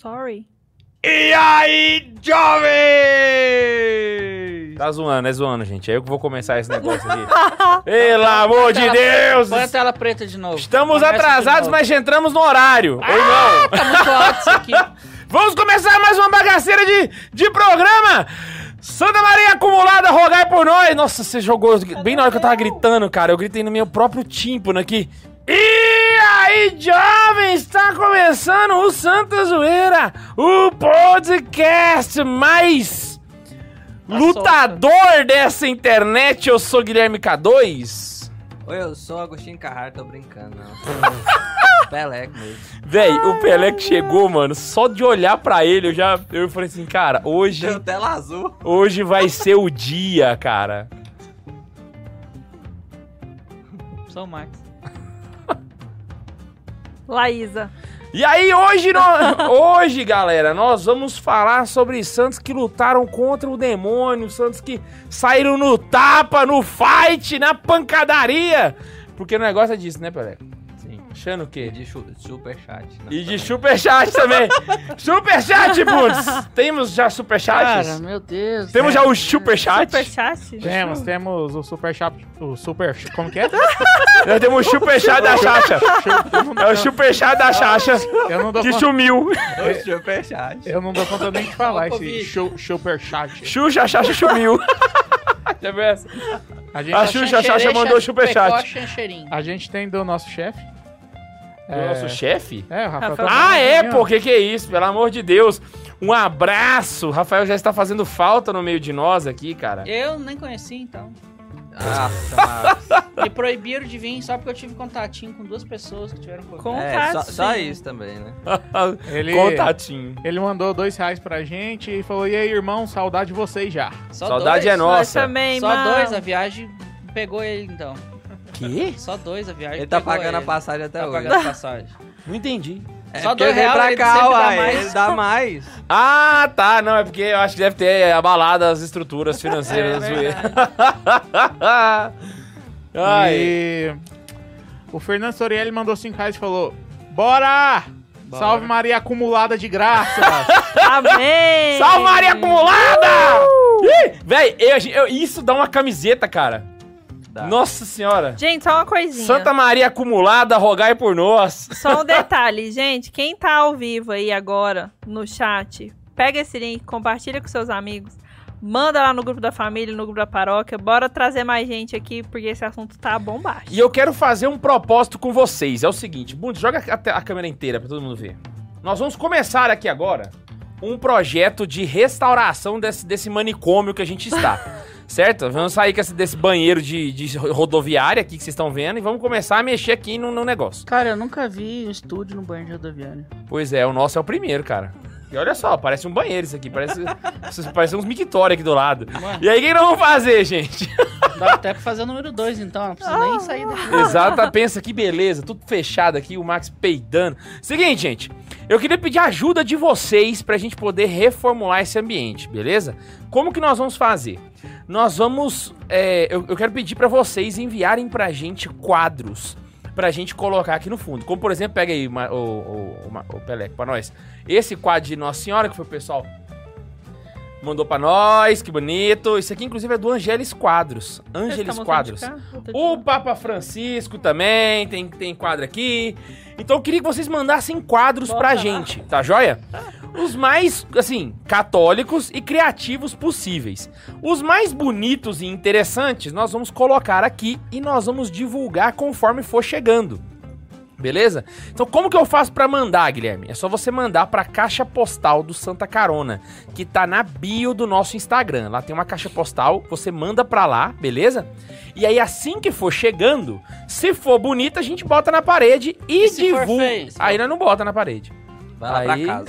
Sorry. E aí, jovem! Tá zoando, é zoando, gente. É eu que vou começar esse negócio aqui. Pelo amor de Deus! Põe a tela preta de novo. Estamos Começa de atrasados, novo. mas já entramos no horário. Ou não? Tá muito alto isso aqui. Vamos começar mais uma bagaceira de, de programa! Santa Maria acumulada, rogai por nós! Nossa, você jogou bem na hora que eu tava gritando, cara. Eu gritei no meu próprio tímpano aqui. E aí, jovens, está começando o Santa Zoeira, o podcast mais lutador dessa internet. Eu sou Guilherme K2. Oi, eu sou Agostinho Carraro, tô brincando. Peleco mesmo. Véi, o Pelé que chegou, mano, só de olhar pra ele, eu já eu falei assim, cara, hoje Deu tela azul. Hoje vai ser o dia, cara. Sou o Max. Laísa. E aí, hoje, nó- hoje, galera, nós vamos falar sobre santos que lutaram contra o demônio, santos que saíram no tapa, no fight, na pancadaria. Porque o negócio é disso, né, Pelé? Achando o E quê? de chu- superchat. E de superchat também. superchat, putz. Temos já superchats? Cara, meu Deus. Temos já o superchat? Superchat? Temos, temos o super chap, o super, como que é? Nós temos o superchat da Chacha. É o superchat da Chacha Eu não dou que conta, sumiu. O superchat. eu não dou conta nem de falar esse Covid. chu- super chat. Xuxa, Chacha sumiu. Já viu essa? A gente, A Xuxa, a Chacha mandou superchat. A gente tem do nosso chefe. O nosso chefe? É, o Rafael. Rafael. tá Ah, é, pô, ó. que que é isso? Pelo amor de Deus. Um abraço. O Rafael já está fazendo falta no meio de nós aqui, cara. Eu nem conheci, então. Nossa, Marcos. Me proibiram de vir só porque eu tive contatinho com duas pessoas que tiveram. Com- É, só, só isso também, né? Ele, Contatinho. ele mandou dois reais pra gente e falou: E aí, irmão, saudade de vocês já. Só Saudade dois? é Nós nossa. também, Só mano. dois, a viagem pegou ele, então. Quê? Só dois, a viagem Ele tá pagando a ele. passagem até Tá hoje. pagando a passagem. Não entendi. É, Só dois ele reais, pra ele cá, sempre dá mais. Ele dá mais. Ah, tá. Não, é porque eu acho que deve ter abalado as estruturas financeiras É. Ai. E o Fernando Sorielli mandou cinco reais e falou: Bora! Bora. Salve Maria acumulada de graça! Amém! Salve Maria acumulada! Ih, Véi, eu- eu- isso dá uma camiseta, cara. Dá. Nossa senhora. Gente, só uma coisinha. Santa Maria acumulada, rogai por nós. Só um detalhe, gente. Quem tá ao vivo aí agora no chat, pega esse link, compartilha com seus amigos. Manda lá no grupo da família, no grupo da paróquia. Bora trazer mais gente aqui, porque esse assunto tá bombástico. E eu quero fazer um propósito com vocês. É o seguinte, Bundes, joga a, a câmera inteira pra todo mundo ver. Nós vamos começar aqui agora um projeto de restauração desse, desse manicômio que a gente está. certo? Vamos sair desse banheiro de, de rodoviária aqui que vocês estão vendo e vamos começar a mexer aqui no, no negócio. Cara, eu nunca vi um estúdio no banho de rodoviária. Pois é, o nosso é o primeiro, cara. E olha só, parece um banheiro isso aqui, parece, parece uns mictórios aqui do lado. E aí, o que nós vamos fazer, gente? dá até pra fazer o número 2, então. Não precisa nem sair daqui. Exato, pensa que beleza, tudo fechado aqui, o Max peidando. Seguinte, gente, eu queria pedir a ajuda de vocês pra gente poder reformular esse ambiente, beleza? Como que nós vamos fazer? Nós vamos, é, eu, eu quero pedir pra vocês enviarem pra gente quadros pra gente colocar aqui no fundo. Como, por exemplo, pega aí o, o, o, Peleco pra nós. Esse quadro de Nossa Senhora, que foi o pessoal mandou pra nós, que bonito. Isso aqui, inclusive, é do Angelis Quadros. Angelis tá Quadros. de O. Papa Francisco também tem, tem quadro aqui. Então eu queria que vocês mandassem quadros Bota pra lá. gente, tá joia? Os mais, assim, católicos e criativos possíveis. Os mais bonitos e interessantes nós vamos colocar aqui e nós vamos divulgar conforme for chegando. Beleza? Então como que eu faço pra mandar, Guilherme? É só você mandar pra caixa postal do Santa Carona, que tá na bio do nosso Instagram. Lá tem uma caixa postal, você manda pra lá, beleza? E aí assim que for chegando, se for bonita, a gente bota na parede e, E divulga. feio? Aí nós não bota na parede. Vai lá Aí- pra casa.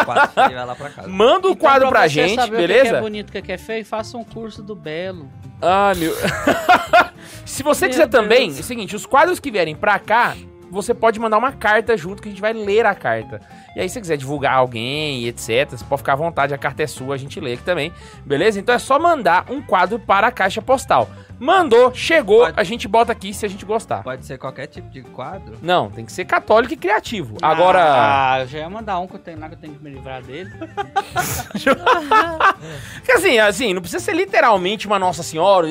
O quadro feio vai lá pra casa. Manda o Então, quadro pra, você gente, saber O que beleza? é bonito, o que que é feio, faça um curso do Belo. Ah, meu. Se você Meu quiser também, Deus. é o seguinte, os quadros que vierem pra cá, você pode mandar uma carta junto que a gente vai ler a carta. E aí, se você quiser divulgar alguém e etc, você pode ficar à vontade, a carta é sua, a gente lê aqui também, beleza? Então é só mandar um quadro para a caixa postal. Mandou, chegou, Pode. a gente bota aqui se a gente gostar. Pode ser qualquer tipo de quadro. Não, tem que ser católico e criativo. Agora. Ah, eu já ia mandar um que eu tenho lá que eu tenho que me livrar dele. Porque assim, assim, não precisa ser literalmente uma Nossa Senhora,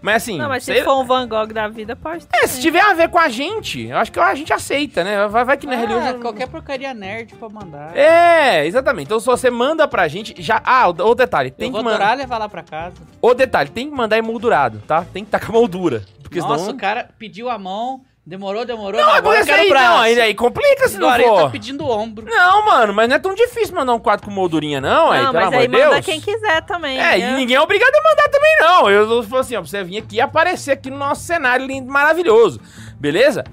mas assim. Não, mas se sei- for um Van Gogh da vida, pode ter. É, se tiver a ver com a gente, eu acho que a gente aceita, né? Vai, vai que na Ah, religião. qualquer porcaria nerd pra mandar. É, exatamente. Então se você manda pra gente, já. Ah, o, o detalhe, tem eu que mandar. levar lá pra casa. O detalhe, tem que mandar emoldurado, tá? Tem que estar com a moldura. Porque Nossa, senão. o cara pediu a mão, demorou, demorou, Não, mas é agora porque eu quero aí, braço. não, aí, aí complica se não Agora for. tá pedindo o ombro. Não, mano, mas não é tão difícil mandar um quadro com moldurinha, não, aí, Não, pelo mas amor aí de Deus. manda quem quiser também. É, né? e ninguém é obrigado a mandar também, não. Eu eu falo assim, ó, pra você vir aqui e aparecer aqui no nosso cenário lindo, maravilhoso. Beleza?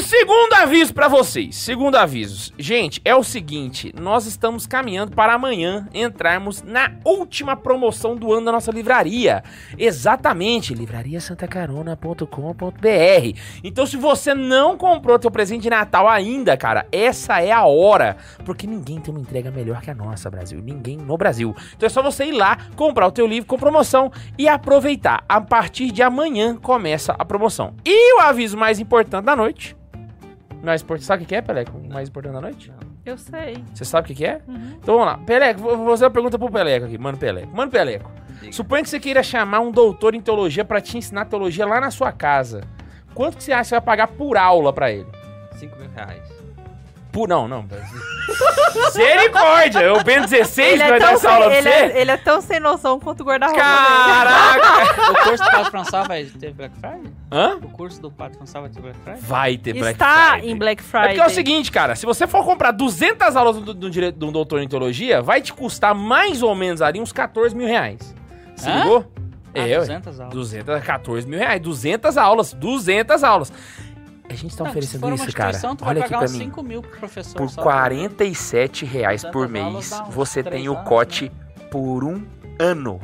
Segundo aviso pra vocês, segundo aviso. Gente, é o seguinte, nós estamos caminhando para amanhã entrarmos na última promoção do ano da nossa livraria. Exatamente, livrariasantacarona.com.br. Então se você não comprou teu presente de Natal ainda, cara, essa é a hora, porque ninguém tem uma entrega melhor que a nossa, Brasil. Ninguém no Brasil. Então é só você ir lá, comprar o teu livro com promoção e aproveitar. A partir de amanhã começa a promoção. E o aviso mais importante da noite. Mais importante, sabe o que é, Peleco? O mais importante da noite? Eu sei. Você sabe o que que é? Uhum. Então vamos lá. Peleco, vou vou fazer uma pergunta pro Peleco aqui. Mano Peleco. Mano Peleco. Diga. Suponha que você queira chamar um doutor em teologia pra te ensinar teologia lá na sua casa. Quanto que você acha que você vai pagar por aula pra ele? 5 mil reais. Por, não, não. Misericórdia! Eu bem 16 Ele vai é, dar essa aula pra ele, você? é, ele é tão sem noção quanto o guarda-roupa. Caraca! O curso do Pato François vai ter Black Friday? Hã? O curso do Pato François vai ter Black Friday? Vai ter Black Está Friday. em Black É Friday. porque é o seguinte, cara, se você for comprar 200 aulas do, do, de um doutor em teologia, vai te custar mais ou menos ali uns 14 mil reais. Se Hã? ligou? Ah, é, ué. 200 aulas. 200, 14 mil reais. 200 aulas. 200 aulas. A gente tá Não, oferecendo isso, cara. Olha vai aqui pagar pra uns mim. 5 mil pro professor. Por só. 47 reais por 200 aulas mês, você tem o anos, cote por um ano.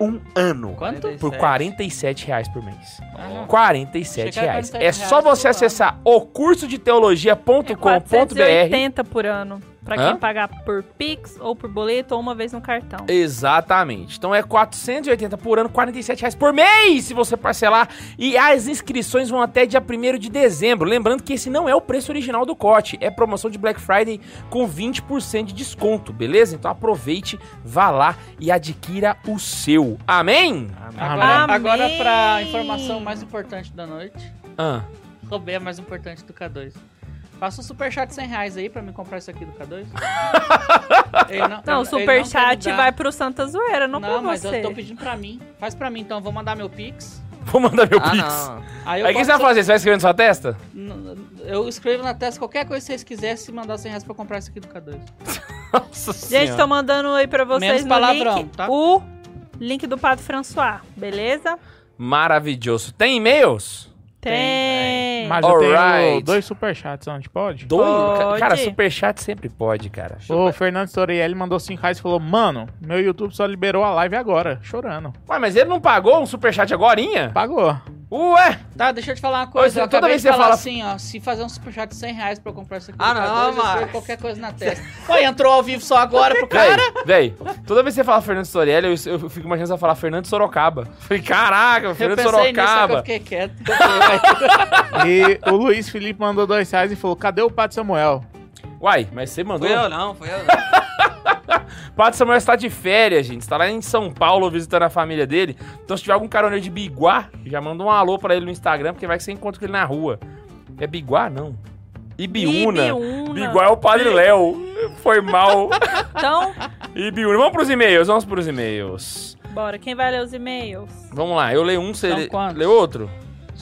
Um ano. Quanto? Por 47 reais por mês. Ah, não. 47 Achei que era reais. 47 É só você acessar o curso de teologia.com.br. É 480 por ano. Pra quem Hã? pagar por Pix ou por boleto ou uma vez no cartão. Exatamente. Então é 480 por ano, 47 reais por mês se você parcelar. E as inscrições vão até dia 1 de dezembro. Lembrando que esse não é o preço original do cote. É promoção de Black Friday com 20% de desconto, beleza? Então aproveite, vá lá e adquira o seu. Amém? Agora, Amém. agora pra informação mais importante da noite. Ah, Roubei a mais importante do K2. Faça um superchat de 100 reais aí pra me comprar isso aqui do K2. Ele Não, o ele quer me superchat vai pro Santa Zoeira, não, Não, pra mas você. eu tô pedindo pra mim. Faz pra mim, então. Eu vou mandar meu Pix. vou mandar meu Ah, pix. não. Aí o que você vai fazer? Você vai escrever na sua testa? Eu escrevo na testa qualquer coisa que vocês quiserem se mandar 100 reais pra comprar isso aqui do K2. Nossa Gente, tô mandando aí pra vocês Menos no palavrão, link tá? o link do Padre François, beleza? Maravilhoso. Tem e-mails? Tem. Mas eu tenho Alright. dois superchats, onde pode? Dois? Pode. Cara, superchat sempre pode, cara. O Fernando Storielli mandou 5 reais e falou: Mano, meu YouTube só liberou a live agora, chorando. Ué, mas ele não pagou um superchat agorinha? Pagou. Ué! Tá, deixa eu te falar uma coisa. Ô, Eu toda vez que você falar fala- assim, ó. Se fazer um superchat de 100 reais pra eu comprar isso aqui Ah, não, K2, eu escrevo Max. qualquer coisa na testa. Pô, entrou ao vivo só agora pro cara. Véi, véi, toda vez que você fala Fernando Storelli, eu, eu fico imaginando você falar Fernando Sorocaba. Falei, caraca, Eu Fernando pensei nisso, só que eu Sorocaba. fiquei quieto. E o Luiz Felipe mandou dois reais e falou: Cadê o Pato Samuel? Uai, mas você mandou. Fui eu não, fui eu não. Pato Samuel está de férias, gente. Está lá em São Paulo visitando a família dele. Então, se tiver algum caroneiro de Biguá, já manda um alô pra ele no Instagram, porque vai que você encontra com ele na rua. É Biguá, não. Ibiúna. Ibiúna. Biguá é o Padre Léo. Foi mal. Então, Ibiúna. Vamos pros e-mails, vamos pros e-mails. bora. Quem vai ler os e-mails? Vamos lá, eu leio um, você São lê, lê outro?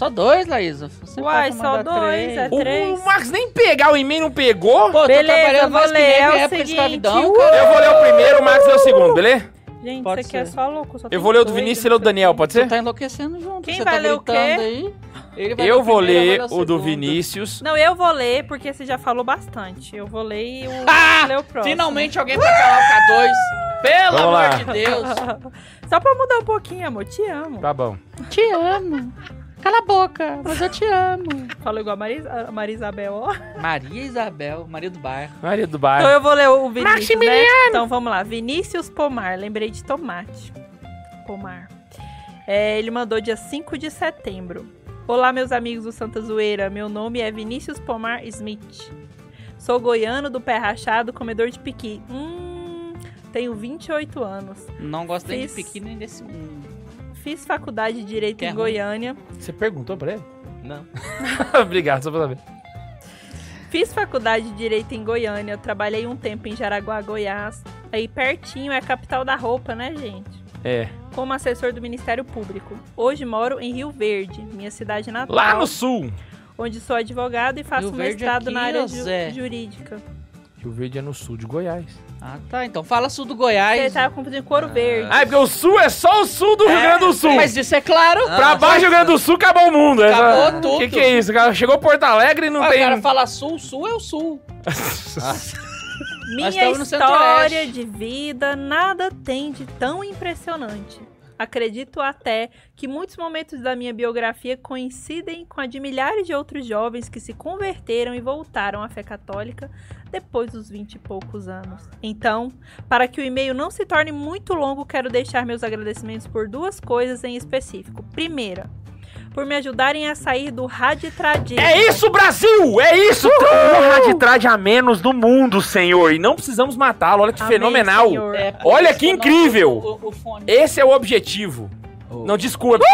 Só dois, Laísa. Você Uai, só dois, três. é O, três. o Max nem pegar o e-mail não pegou. Pô, eu tô Beleza, trabalhando mais que ler, nem é o época de seguinte, escravidão, o- cara. Eu vou ler o primeiro, o Max lê o segundo, beleza? Gente, Pode isso aqui é só louco. só Eu vou ler o do Vinícius e não ler o do Daniel, pode Você ser? tá enlouquecendo junto. Quem você vai tá ler o quê? aí. Ele vai Eu o vou primeiro, ler vai o do. Vinícius. Não, eu vou ler porque você já falou bastante. Eu vou ler e o Ah! ler o próximo. Finalmente alguém pra calar o K2. Pelo Vamos amor lá. de Deus. Só pra mudar um pouquinho, amor. Te amo. Tá bom. Te amo. Cala a boca, mas eu te amo. Falou igual a Maria, a Maria Isabel, ó. Maria Isabel, Maria do Bairro. Maria do Então bairro. eu vou ler o Vinícius, né? Então vamos lá. Vinícius Pomar. Lembrei de tomate. Pomar. É, ele mandou dia 5 de setembro. Olá, meus amigos do Santa Zoeira. Meu nome é Vinícius Pomar Smith. Sou goiano do pé rachado, comedor de piqui. Hum, tenho 28 anos. Não gosto nem de Fiz- pequeno nem desse mundo. Fiz faculdade de Direito Que é em ruim. Goiânia. Você perguntou pra ele? Não. Obrigado, só pra saber. Fiz faculdade de Direito em Goiânia. Trabalhei um tempo em Jaraguá, Goiás. Aí pertinho é a capital da roupa, né, gente? É. como assessor do Ministério Público. Hoje moro em Rio Verde, minha cidade natal, Lá no sul. onde sou advogado e faço Rio Verde mestrado aqui, na área ô, ju- Zé. jurídica. Rio Verde é no sul de Goiás. Ah, tá. Então fala sul do Você Goiás. tava confundindo com Ouro Verde. Ah, é porque o sul é só o sul do Rio Grande do Sul. Mas isso é claro. Pra baixo do Rio Grande do Sul acabou o mundo. Acabou Essa- tudo. Que que é isso? cara? Chegou Porto Alegre e não Ah, tem... O cara fala sul, sul é o sul. Minha estamos no história de vida nada tem de tão impressionante. Acredito até que muitos momentos da minha biografia coincidem com a de milhares de outros jovens que se converteram e voltaram à fé católica depois dos vinte e poucos anos. Então, para que o e-mail não se torne muito longo, quero deixar meus agradecimentos por duas coisas em específico. Primeira, por me ajudarem a sair do raditradismo. É isso, Brasil! É isso! Um raditrade a menos no mundo, senhor. E não precisamos matá-lo. Olha que Amém, fenomenal. É, Olha que incrível. O, o- o. Esse é o objetivo. Oh. Não, desculpa.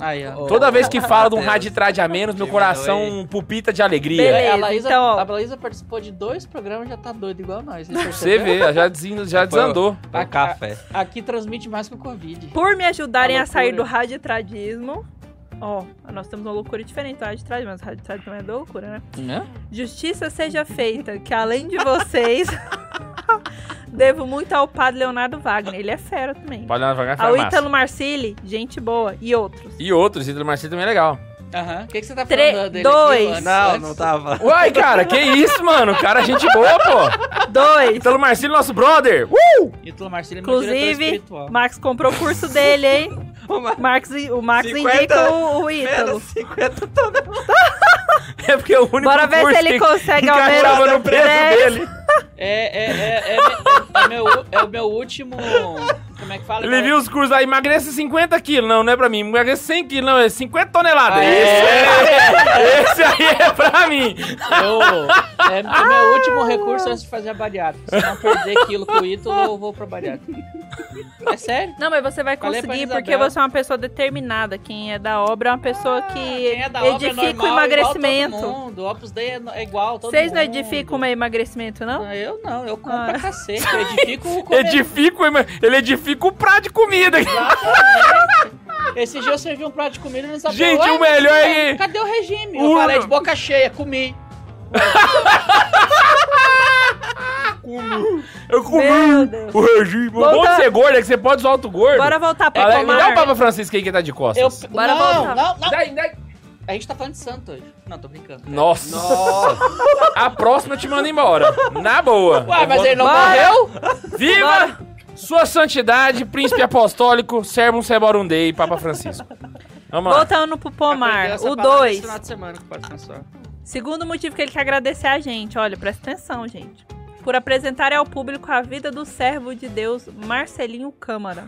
Aí, ó. Oh. Toda vez que fala de um raditrade a menos, meu coração pupita de alegria. Beleza. a, Laísa, então, ó. a Laísa participou de dois programas e já tá doido igual nós. Você vê, já, des- já desandou. Foi o café. Aqui transmite mais que o Covid. Por me ajudarem A a, sair do raditradismo. Ó, nós temos uma loucura diferente do raditradismo, mas o raditradismo também é da loucura, né? Justiça seja feita, que além de vocês, devo muito ao padre Leonardo Wagner. Ele é fera também. Pode lá devagar, Ao foi massa. Ítalo Marcilli, gente boa. E outros. E outros, Ítalo Marcelo também é legal. Aham. O que, que você tá Tre- falando dele dois. aqui? Não, não tava. Uai, cara, que isso, mano? Cara, gente boa, pô. Dois. Ítalo Marcelo, nosso brother. Uh! Ítalo Marcelo é meu diretor Inclusive. Max comprou o curso dele, hein? Marx, o Max 50 indica o, o Ítalo. Menos 50 toneladas. É porque é o único Bora ver se ele consegue menos no preço dele. É, é, é, é, é, é meu, é o meu último. Como é que fala? Ele viu os cursos aí, emagrece 50 quilos. Não, não é pra mim. Emagrece 100 quilos. Não, é 50 toneladas. Ah, Esse, é? esse aí é pra mim. Eu, é, é meu último recurso antes de fazer a bariátrica. Se não perder quilo com o Ítalo, eu vou pra bariátrica. É sério? Não, mas você vai Falei conseguir porque você é uma pessoa determinada. Quem é da obra é uma pessoa que Quem é da obra é edifica o normal, emagrecimento. Igual todo mundo. O Opus Dei é, é igual, todo Vocês não mundo. edificam o emagrecimento, não? Não, Eu não, eu compro Ah. pra cacete. Eu edifico o comer. Edifica, o ema- ele edifica o prato de comida. Exatamente. Esse dia eu servi um prato de comida e não sabia. Gente, o melhor mas é- Cadê o regime? O- Eu falei de boca cheia, comi. Eu comi o regime. O bom de ser gordo é que você pode usar alto gordo. Bora voltar pra Fala, me dá o. Papa Francisco aí que tá de Eu, costas. Bora não, voltar. não, não. Dai, dai. A gente tá falando de santo hoje. Não, tô brincando. Nossa. Nossa. A próxima eu te mando embora. Na boa. Ué, Eu mas ele não Bora. morreu? Viva Sua Santidade, Príncipe Apostólico, Servum Seborum Dei, Papa Francisco. Vamos lá. Voltando pro Pomar, o palavra 2. esse final de semana que pode pensar. Segundo motivo que ele quer agradecer a gente, olha, presta atenção, gente. Por apresentar ao público a vida do servo de Deus, Marcelinho Câmara.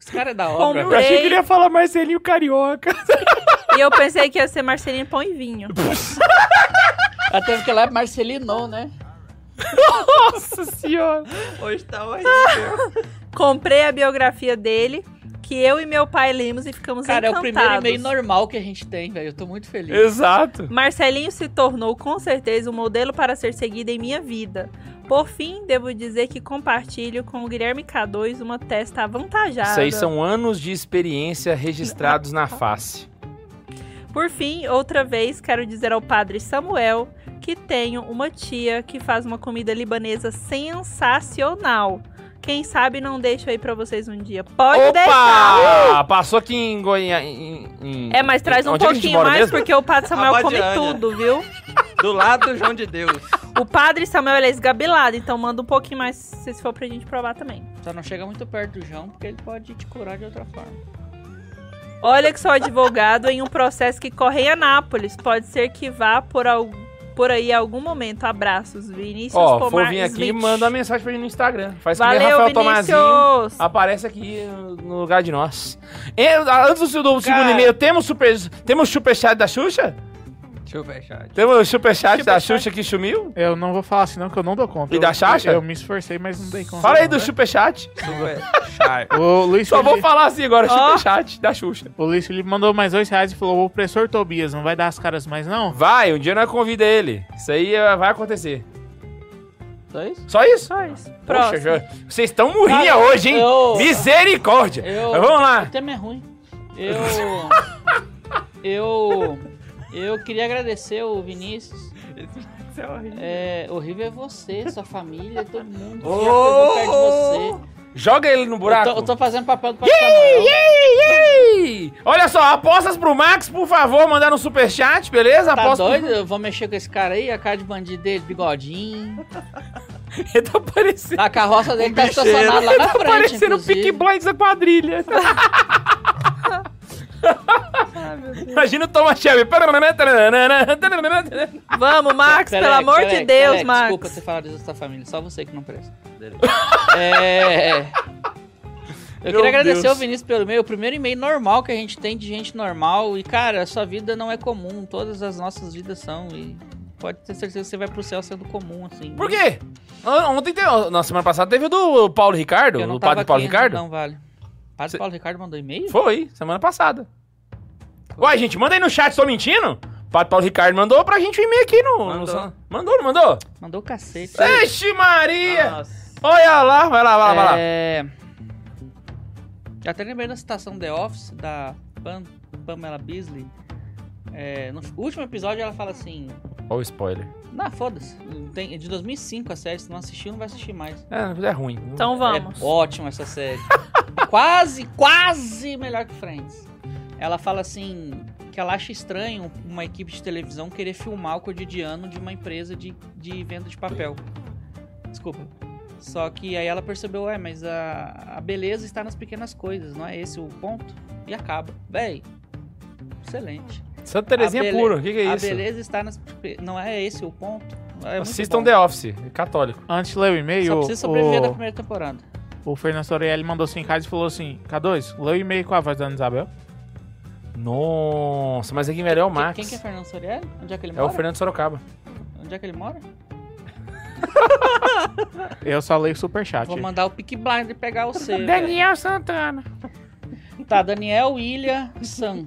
Esse cara é da obra. Eu achei que ele ia falar Marcelinho Carioca. E eu pensei que ia ser Marcelinho Pão e Vinho. Até porque lá é Marcelino, né? Nossa senhora. Hoje tá horrível. Comprei a biografia dele, que eu e meu pai lemos e ficamos Cara, é o encantados. primeiro e-mail normal que a gente tem, velho. Eu tô muito feliz. Exato. Marcelinho se tornou com certeza um modelo para ser seguido em minha vida. Por fim, devo dizer que compartilho com o Guilherme K2 uma testa avantajada. Isso aí são anos de experiência registrados na face. Por fim, outra vez, quero dizer ao padre Samuel que tenho uma tia que faz uma comida libanesa sensacional. Quem sabe não deixo aí pra vocês um dia. Pode deixar! Opa! Passou aqui em Goiânia. É, mas traz um Onde é pouquinho mais, mesmo? porque o padre Samuel come tudo, viu? Do lado do João de Deus. O padre Samuel ele é esgabilado, então manda um pouquinho mais se for pra gente provar também. Só não chega muito perto do João, porque ele pode te curar de outra forma. Olha que sou advogado em um processo que corre em Anápolis. Pode ser que vá por, al- por aí algum momento. Abraços, Vinícius Ó, Pomar for vir aqui, Smith. manda uma mensagem pra gente no Instagram. Faz que nem Valeu, Rafael Tomazinho. Vinícius! Aparece aqui no lugar de nós. E, antes do, do segundo e-mail, temos super, temos superchat da Xuxa? Superchat. Temos superchat da. Xuxa que sumiu? Eu não vou falar assim não, que eu não dou conta. E Eu- da Xaxa? Eu, me esforcei, mas não dei conta. Fala aí não, do né? superchat. Superchat. O Luiz, Só vou Felipe, falar assim agora, Ó. superchat da Xuxa. o Luiz Felipe mandou mais dois reais e falou: o opressor Tobias não vai dar as caras mais, não? Vai, um dia nós convida ele. Isso aí eh, vai acontecer. Só isso? Só isso? Só isso. Poxa, Próximo. já- vocês estão morrinha Cara, hoje, hein? eu- Misericórdia. Eu, Mas vamos lá. O tema é ruim. Eu. eu. Eu queria agradecer o Vinícius. É, horrível é você, sua família, todo mundo já pegou de você. Joga ele no Eu buraco. tô, eu tô fazendo papel do Papai! Olha só, apostas pro Max, por favor, mandar no superchat, beleza? Tá Aposta doido? Eu vou mexer com esse cara aí, a cara de bandido dele, bigodinho. Ele tá parecendo. A carroça dele tá bicheiro. estacionada lá na tá frente, parecendo o. Pick Blinds da quadrilha. Imagina o Thomas Shelby. Vamos, Max, pelo amor de Deus, Max. Desculpa ter falado isso da sua família, só você que não presta. É. Eu Meu queria agradecer Deus. ao Vinícius pelo e-mail, o primeiro e-mail normal que a gente tem de gente normal. E, cara, a sua vida não é comum, todas as nossas vidas são. E pode ter certeza que você vai pro céu sendo comum, assim. Por quê? On- Ontem teve, na semana passada teve o do Paulo Ricardo, o padre Paulo aqui, Ricardo. Não vale. Padre Cê- Paulo Ricardo mandou e-mail? Foi, semana passada. Uai, gente, manda aí no chat, tô mentindo? O padre Paulo Ricardo mandou pra gente um e-mail aqui no... no- Mandou. mandou, não mandou? Mandou o cacete. Ixi, Maria! Nossa. Olha lá, vai lá, vai lá, vai lá. É... Eu até lembrei da citação The Office, da Pam- Pamela Beasley. É, no último episódio ela fala assim... Olha o spoiler. Não, foda-se. Tem- É de 2005 a série, se não assistiu, não vai assistir mais. É, é ruim. Então vamos. É ótima essa série. quase, quase melhor que Friends. Ela fala assim que ela acha estranho uma equipe de televisão querer filmar o cotidiano de uma empresa de, de venda de papel. Desculpa. Só que aí ela percebeu, é, mas a, a beleza está nas pequenas coisas, não é esse o ponto? E acaba. Véi, excelente. Santa Terezinha A bele- puro, o que, que é a isso? beleza está nas... Não é esse o ponto? É Assistam. The Office, católico. Antes de ler o e-mail, Só precisa sobreviver da o, primeira temporada. o Fernando Sorelli mandou 5 reais e falou assim: K2, lê o e-mail com a voz da Ana Isabel. Nossa, mas aqui velho é o Quem- Max. Quem que é Fernando Soriano? Onde é que ele É o mora? Fernando Sorocaba. Onde é que ele mora? Eu só leio o superchat. Vou mandar o Pick Blind pegar o C. Daniel Santana. Tá, Daniel Ilha San.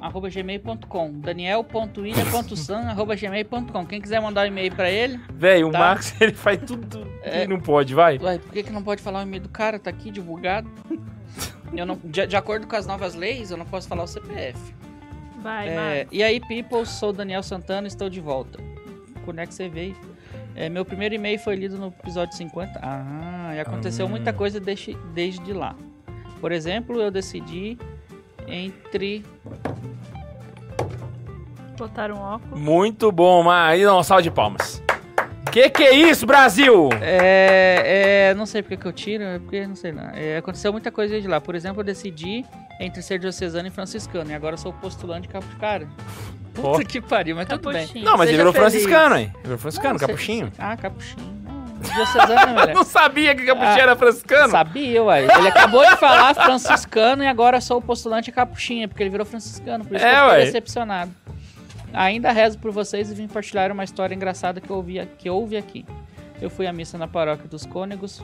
Arroba gmail.com daniel.ilha.san arroba gmail.com Quem quiser mandar um e-mail pra ele Velho, o Tá. Max, ele faz tudo que É. não pode, vai. Ué, por que, que não pode falar o e-mail do cara? Tá aqui divulgado eu não, de, de acordo com as novas leis, eu não posso falar o CPF Vai, É, e aí, people, sou Daniel Santana estou de volta. Quando é que você veio? É, meu primeiro e-mail foi lido no episódio 50. Ah, e aconteceu Hum. muita coisa desde, desde lá. Por exemplo, eu decidi entre. Botaram um óculos. Muito bom, mas aí não, salve de palmas. Que que é isso, Brasil? É, é, não sei porque que eu tiro, é porque não sei lá. É, aconteceu muita coisa desde lá. Por exemplo, eu decidi entre ser diocesano e franciscano. E agora eu sou postulante de puta que pariu, mas tudo bem. Capuchinho. Não, mas ele virou feliz. franciscano, hein? Virou franciscano, Não, sei- capuchinho. Ah, capuchinho. Não, Diocesano, velho. Não sabia que capuchinho Ah, era franciscano? Sabia, uai. Ele acabou de falar franciscano e agora sou o postulante capuchinha, porque ele virou franciscano. Por isso É, que eu fiquei decepcionado. Ainda rezo por vocês e vim partilhar uma história engraçada que, eu ouvi, que houve aqui. Eu fui à missa na paróquia dos Cônegos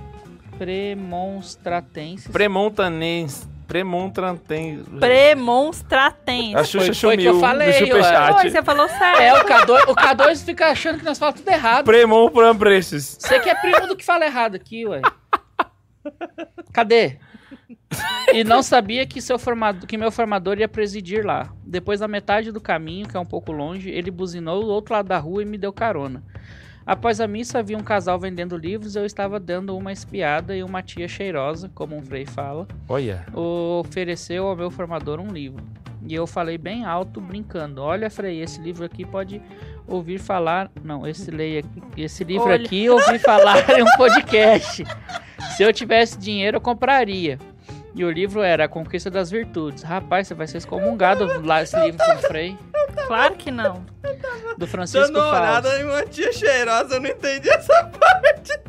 Premonstratenses. Premontanense. Premontraten... Premonstratense. A Xuxa Foi- foi que eu falei, do superchat. Oi, você falou certo. É, o K2, o K2 fica achando que nós falamos tudo errado. Premon. Você que é primo do que fala errado aqui, ué. Cadê? E não sabia que, seu formado, que meu formador ia presidir lá. Depois da metade do caminho, que é um pouco longe, ele buzinou do outro lado da rua e me deu carona. Após a missa, havia um casal vendendo livros e eu estava dando uma espiada e uma tia cheirosa, como um frei fala, Olha. ofereceu ao meu formador um livro. E eu falei bem alto, brincando: Olha, Frei, esse livro aqui pode ouvir falar. Não, esse, leia, esse livro Olha. aqui ouvir falar em um podcast. Se eu tivesse dinheiro, eu compraria. E o livro era A Conquista das Virtudes. Rapaz, você vai ser excomungado lá esse livro que eu comprei. Claro que não. Do Francisco Dando uma Fausto. em uma tia cheirosa, eu não entendi essa parte.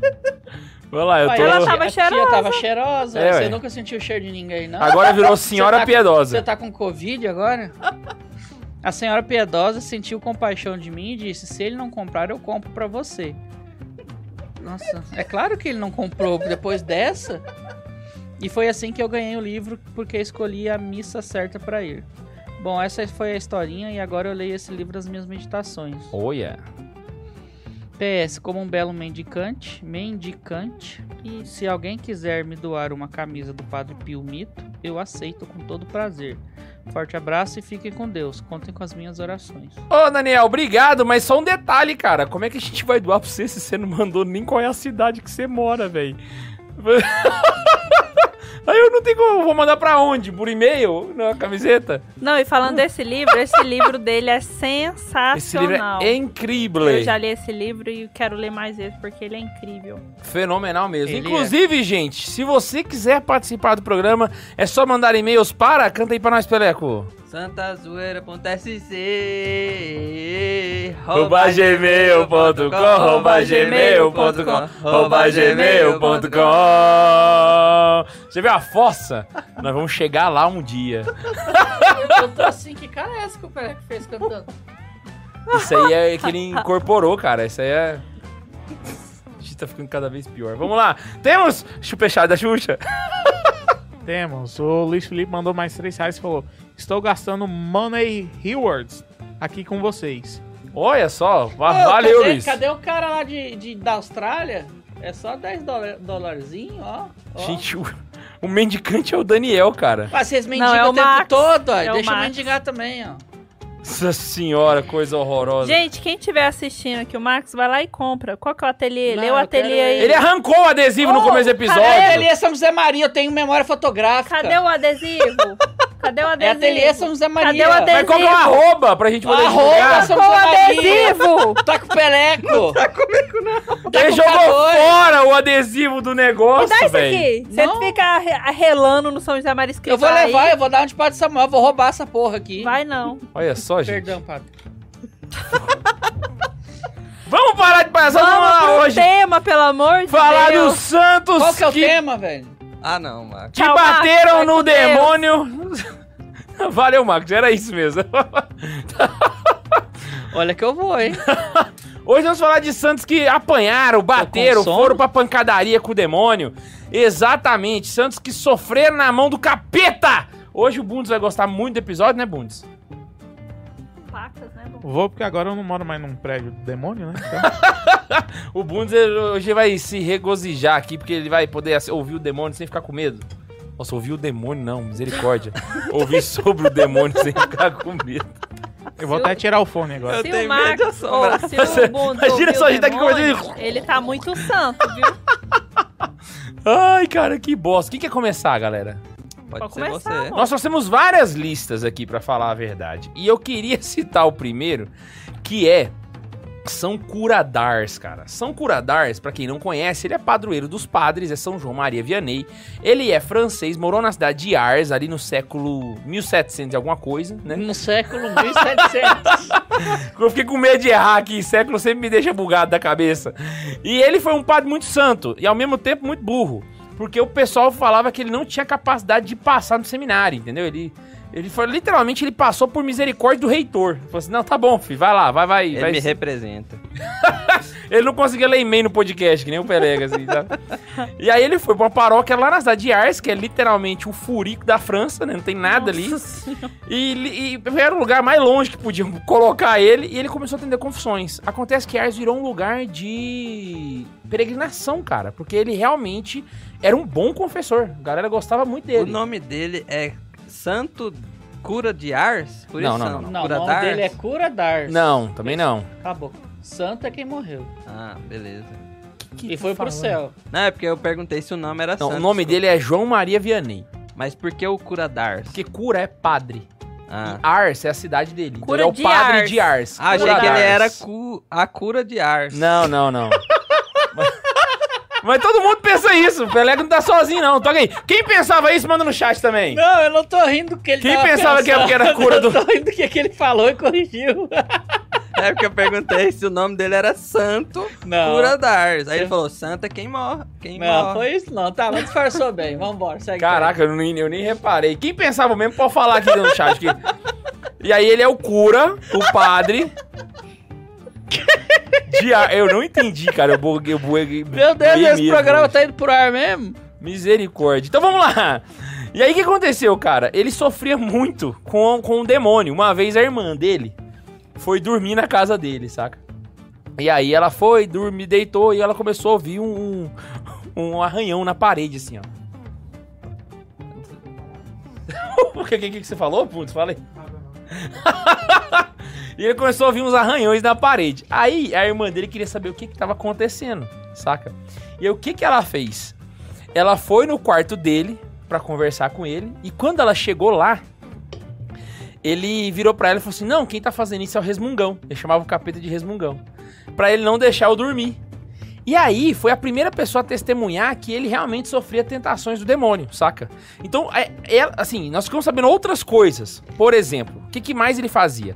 Vamos lá, eu tô... Ela tia- tava a tia cheirosa. tava cheirosa. É, você ué. nunca sentiu o cheiro de ninguém, não? Agora virou senhora Você tá- piedosa. Você tá com Covid agora? A senhora piedosa sentiu compaixão de mim e disse: se ele não comprar, eu compro pra você. Nossa, é claro que ele não comprou depois dessa. E foi assim que eu ganhei o livro, porque escolhi a missa certa pra ir. Bom, essa foi a historinha e agora eu leio esse livro das minhas meditações. Olha. PS, como um belo mendicante, mendicante, e se alguém quiser me doar uma camisa do Padre Pio Mito, eu aceito com todo prazer. Forte abraço e fiquem com Deus. Contem com as minhas orações. Ô, Daniel, obrigado, mas só um detalhe, cara. Como é que a gente vai doar pra você se você não mandou nem qual é a cidade que você mora, velho? Aí eu não tenho como, vou mandar pra onde? Por e-mail? Na camiseta? Não, e falando desse livro, esse livro dele é sensacional. Esse livro é incrível. Eu já li esse livro e quero ler mais vezes, porque ele é incrível. Fenomenal mesmo. Ele Inclusive, gente, se você quiser participar do programa, é só mandar e-mails para. Canta aí pra nós, Peleco. santazoeira.sc Arroba gmail.com, arroba gmail.com, arroba gmail.com. Você viu a fossa? Nós vamos chegar lá um dia. Eu tô assim, que cara é essa que o Pereco fez cantando? Isso aí é que ele incorporou, cara. Isso aí é. A gente tá ficando cada vez pior. Vamos lá. Temos chupechada da Xuxa. Temos. O Luiz Felipe mandou mais 3 reais e falou: Estou gastando Money Rewards aqui com vocês. Olha só. Valeu, cadê, Luiz. Cadê o cara lá de, de- da Austrália? É só 10 dola- dolarzinho, ó. ó. Gente, o, o mendicante é o Daniel, cara. Ah, vocês Não, mendigam é o o tempo Max. todo, ó. É o Deixa eu Max. mendigar também, ó. Nossa senhora, coisa horrorosa. Gente, quem estiver assistindo aqui, o Max, vai lá e compra. Qual que é o ateliê? Não, Lê o ateliê quero- aí. Ele arrancou o adesivo no Oh, começo do episódio. É ateliê São José Maria, eu tenho memória fotográfica. Cadê o adesivo? Cadê o É adesivo? ateliê São José Maria. Cadê o adesivo? Mas qual que é o arroba pra gente poder Arroba divulgar? São José Maria. adesivo? Tá com o peleco. Tá comigo não. Tá Ele com jogou calor. fora o adesivo do Me dá negócio, isso velho. aqui. Você Não. fica arre- arrelando no São José Maria escrito Eu vou aí. levar, eu vou dar um de Padre Samuel, vou roubar essa porra aqui. Vai não. Olha só, gente. Perdão, padre. Vamos parar de palhaçada, vamos Vamos lá hoje. tema, pelo amor de Falar Deus. dos santos Qual que é o que, tema, velho? Ah, não, Marcos. que Tchau, Marcos, bateram vai no demônio. Valeu, Marcos, era isso mesmo. Olha que eu vou, hein? Hoje vamos falar de santos que apanharam, bateram, foram pra pancadaria com o demônio. Exatamente, santos que sofreram na mão do capeta. Hoje o Bundes vai gostar muito do episódio, né, Bundes? Facas, né, bom? Vou porque agora eu não moro mais num prédio do demônio, né? Então, O Bundes hoje vai se regozijar aqui, porque ele vai poder ouvir o demônio sem ficar com medo. Nossa, ouvir o demônio não, misericórdia. ouvir sobre o demônio sem ficar com medo. eu vou até tirar o fone agora. Eu Se tenho o medo Marcos, ou se Você- o Bundes imagina só a gente tá aqui conversando. Ele tá muito santo, viu? Ai, cara, que bosta. Quem quer começar, galera? Pode Pode ser começar, você. amor. Nós nós temos várias listas aqui pra falar a verdade. E eu queria citar o primeiro, que é São Curadars, cara. São Curadars, pra quem não conhece, ele é padroeiro dos padres, é São João Maria Vianney. Ele é francês, morou na cidade de Ars, ali no século 1700 e alguma coisa, né? No século 1700. Eu fiquei com medo de errar aqui, século sempre me deixa bugado da cabeça. E ele foi um padre muito santo e ao mesmo tempo muito burro. Porque o pessoal falava que ele não tinha capacidade de passar no seminário, entendeu? Ele, ele foi, literalmente, ele passou por misericórdia do reitor. Falou assim, não, tá bom, filho, vai lá, vai, vai. Ele vai me representa. ele não conseguia ler e-mail no podcast, que nem o Pelega, assim, tá? E aí ele foi pra uma paróquia lá na cidade de Ars, que é literalmente um furico da França, né? Não tem nada ali. Nossa Senhora. E, e era o lugar mais longe que podiam colocar ele e ele começou a atender confissões. Acontece que Ars virou um lugar de peregrinação, cara, porque ele realmente era um bom confessor. A galera gostava muito O dele. nome dele é Santo Cura de Ars? Por Não, isso não, não. Não, o Cura nome d'Ars? dele é Cura Dars. Não, também não. Acabou. Santo é quem morreu. Ah, beleza. e foi pro céu. Não, é porque eu perguntei se o nome era Não, Santo. o nome dele é João Maria Vianney. Mas por que o Cura d'Ars? Porque cura é padre. Ah, E Ars é a cidade dele. Então Cura ele é o padre Ars. de Ars. Ah, achei que ele era cu- a cura de Ars. Não, não, não. Mas todo mundo pensa isso. O Pelé não tá sozinho, não. Toca aí. Quem pensava isso, manda no chat também. Não, eu não tô rindo do que ele Quem tava pensava que era pensando. porque era cura do- Eu tô rindo do que, que ele falou e corrigiu. É porque eu perguntei se o nome dele era Santo Não. Cura Dars. Aí ele falou, Santo é quem morre. Quem Não, morre. foi isso não. Tá, mas disfarçou bem. Vambora, segue. Caraca, eu nem, eu nem reparei. Quem pensava mesmo, pode falar aqui no chat. Que... E aí ele é o cura, o padre. De ar- Eu não entendi, cara. Eu buguei, eu buguei, Meu Deus, esse mesmo programa hoje. tá indo pro ar mesmo? Misericórdia. Então vamos lá. E aí o que aconteceu, cara? Ele sofria muito com, com o demônio. Uma vez a irmã dele foi dormir na casa dele, saca? E aí ela foi, dormir, deitou e ela começou a ouvir um, um arranhão na parede, assim, ó. O que, que, que você falou, Putz? Fala aí. e ele começou a ouvir uns arranhões na parede. Aí a irmã dele queria saber o que que tava acontecendo, saca? E aí o que que ela fez? Ela foi no quarto dele pra conversar com ele e quando ela chegou lá, ele virou pra ela e falou assim: "Não, quem tá fazendo isso é o resmungão". Ele chamava o capeta de resmungão. Pra ele não deixar eu dormir. E aí foi a primeira pessoa a testemunhar que ele realmente sofria tentações do demônio, saca? Então, é, é- assim, nós ficamos sabendo outras coisas. Por exemplo, o que, que mais ele fazia?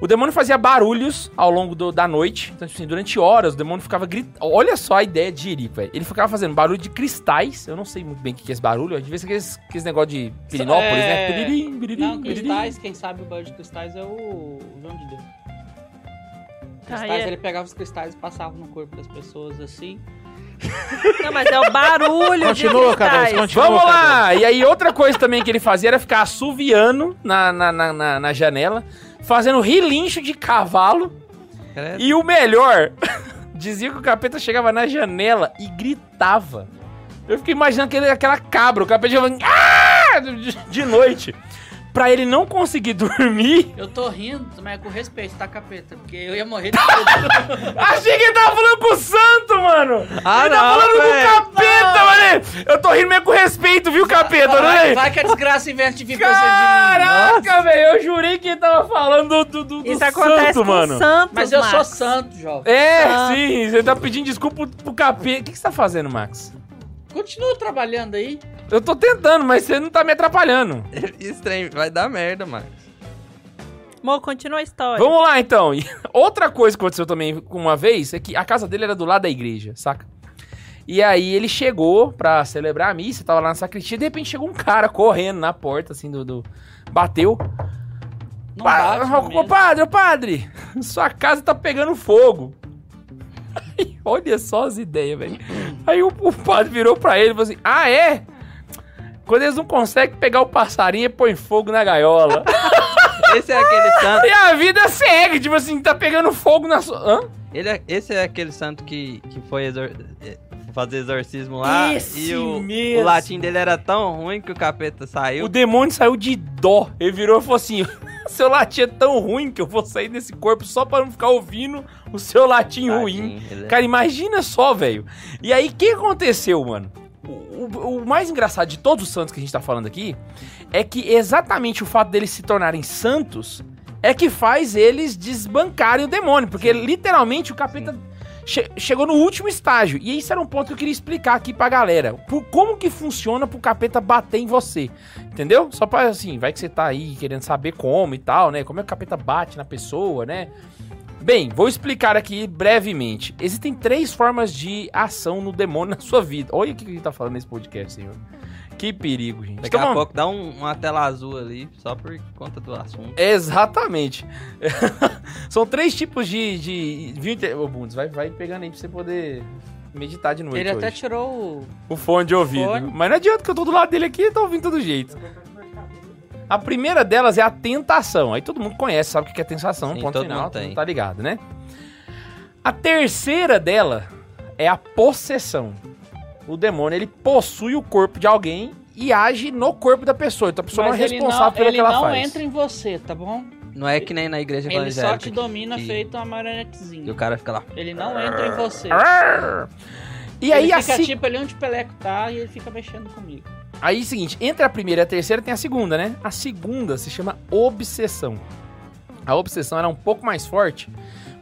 O demônio fazia barulhos ao longo do- da noite. Então, tipo assim, durante horas o demônio ficava gritando. Olha só a ideia de Jerico, velho. Ele ficava fazendo barulho de cristais. Eu não sei muito bem o que é esse barulho. Devia ser aqueles, aqueles negócio de Pirinópolis, né? É, Piririm, piririm, Não, piririm. cristais, quem sabe o barulho de cristais é o o João de Deus. Cristais, Aí é- ele pegava os cristais e passava no corpo das pessoas assim. Não, mas é o barulho Continua, de Cadê? cristais. Continua, Vamos Cadê? lá! E aí, outra coisa também que ele fazia era ficar assoviando na, na, na, na- na janela, fazendo relincho de cavalo. Credo. E o melhor, dizia que o capeta chegava na janela e gritava. Eu fiquei imaginando aquele, aquela cabra, o capeta chegava "Ah!" de, de noite. Pra ele não conseguir dormir. Eu tô rindo, mas é com respeito, tá, capeta? Porque eu ia morrer de medo. Achei que ele tava falando com o santo, mano! Ah, ele tá não, falando com o capeta, mano! Eu tô rindo mesmo com respeito, viu, capeta? vai, né? vai que a desgraça inverte de. Caraca, velho, eu jurei que ele tava falando do, do, do Isso acontece santo, com mano. Santos, Mas eu sou Max. santo, jovem. É, Ah. sim, você tá pedindo desculpa pro, pro capeta. O que, que você tá fazendo, Max? Continua trabalhando aí. Eu tô tentando, mas você não tá me atrapalhando. Estranho, vai dar merda, Max. Mo, continua a história. Vamos lá, então. Outra coisa que aconteceu também uma vez é que a casa dele era do lado da igreja, saca? E aí ele chegou pra celebrar a missa, tava lá na sacristia, e de repente chegou um cara correndo na porta, assim, do... do- Bateu. Não Pa- bate na ô, mesa. padre, ô padre, sua casa tá pegando fogo. Olha só as ideias, velho. Aí o, o padre virou pra ele e falou assim: Ah, é? Quando eles não conseguem pegar o passarinho, põe fogo na gaiola. Esse é aquele santo. e a vida segue, tipo assim, tá pegando fogo na sua. Hã? Ele é- esse é aquele santo que, que foi exor- eh, fazer exorcismo lá. Esse e o, o latim dele era tão ruim que o capeta saiu. O demônio saiu de dó. Ele virou e falou assim: Seu latim é tão ruim que eu vou sair desse corpo só pra não ficar ouvindo o seu latim ruim. Tadinho, ele é- Cara, imagina só, velho. E aí, o que aconteceu, mano? O, o- o mais engraçado de todos os santos que a gente tá falando aqui é que exatamente o fato deles se tornarem santos é que faz eles desbancarem o demônio. Porque literalmente o capeta che- chegou no último estágio. E isso era um ponto que eu queria explicar aqui pra galera. Por, como que funciona pro capeta bater em você. Entendeu? Só pra assim, vai que você tá aí querendo saber como e tal, né? Como é que o capeta bate na pessoa, né? Bem, vou explicar aqui brevemente. Existem três formas de ação no demônio na sua vida. Olha o que gente tá falando nesse podcast, senhor. Que perigo, gente. Daqui Então, a vamos- pouco dá um- uma tela azul ali, só por conta do assunto. Exatamente. São três tipos de. de... Ô, Bundes, vai, vai pegando aí pra você poder meditar de noite Ele até hoje. tirou o. O fone de ouvido. Fone. Mas não adianta que eu tô do lado dele aqui e tá ouvindo todo jeito. A primeira delas é a tentação. Aí todo mundo conhece, sabe o que é tentação, Sim, ponto todo final, mundo todo tem. mundo tá ligado, né? A terceira dela é a possessão. O demônio, ele possui o corpo de alguém e age no corpo da pessoa. Então a pessoa não é Mas ele responsável não, pelo ele que ela não faz. entra em você, tá bom? Não é que nem na igreja Ele evangélica. só te domina que- feito uma E o marionetezinha. cara fica lá. Ele não entra em você. E aí, ele a fica se- tipo ali onde o Peleco tá e ele fica mexendo comigo. aí, seguinte, entre a primeira e a terceira tem a segunda, né? A segunda se chama obsessão. A obsessão era um pouco mais forte,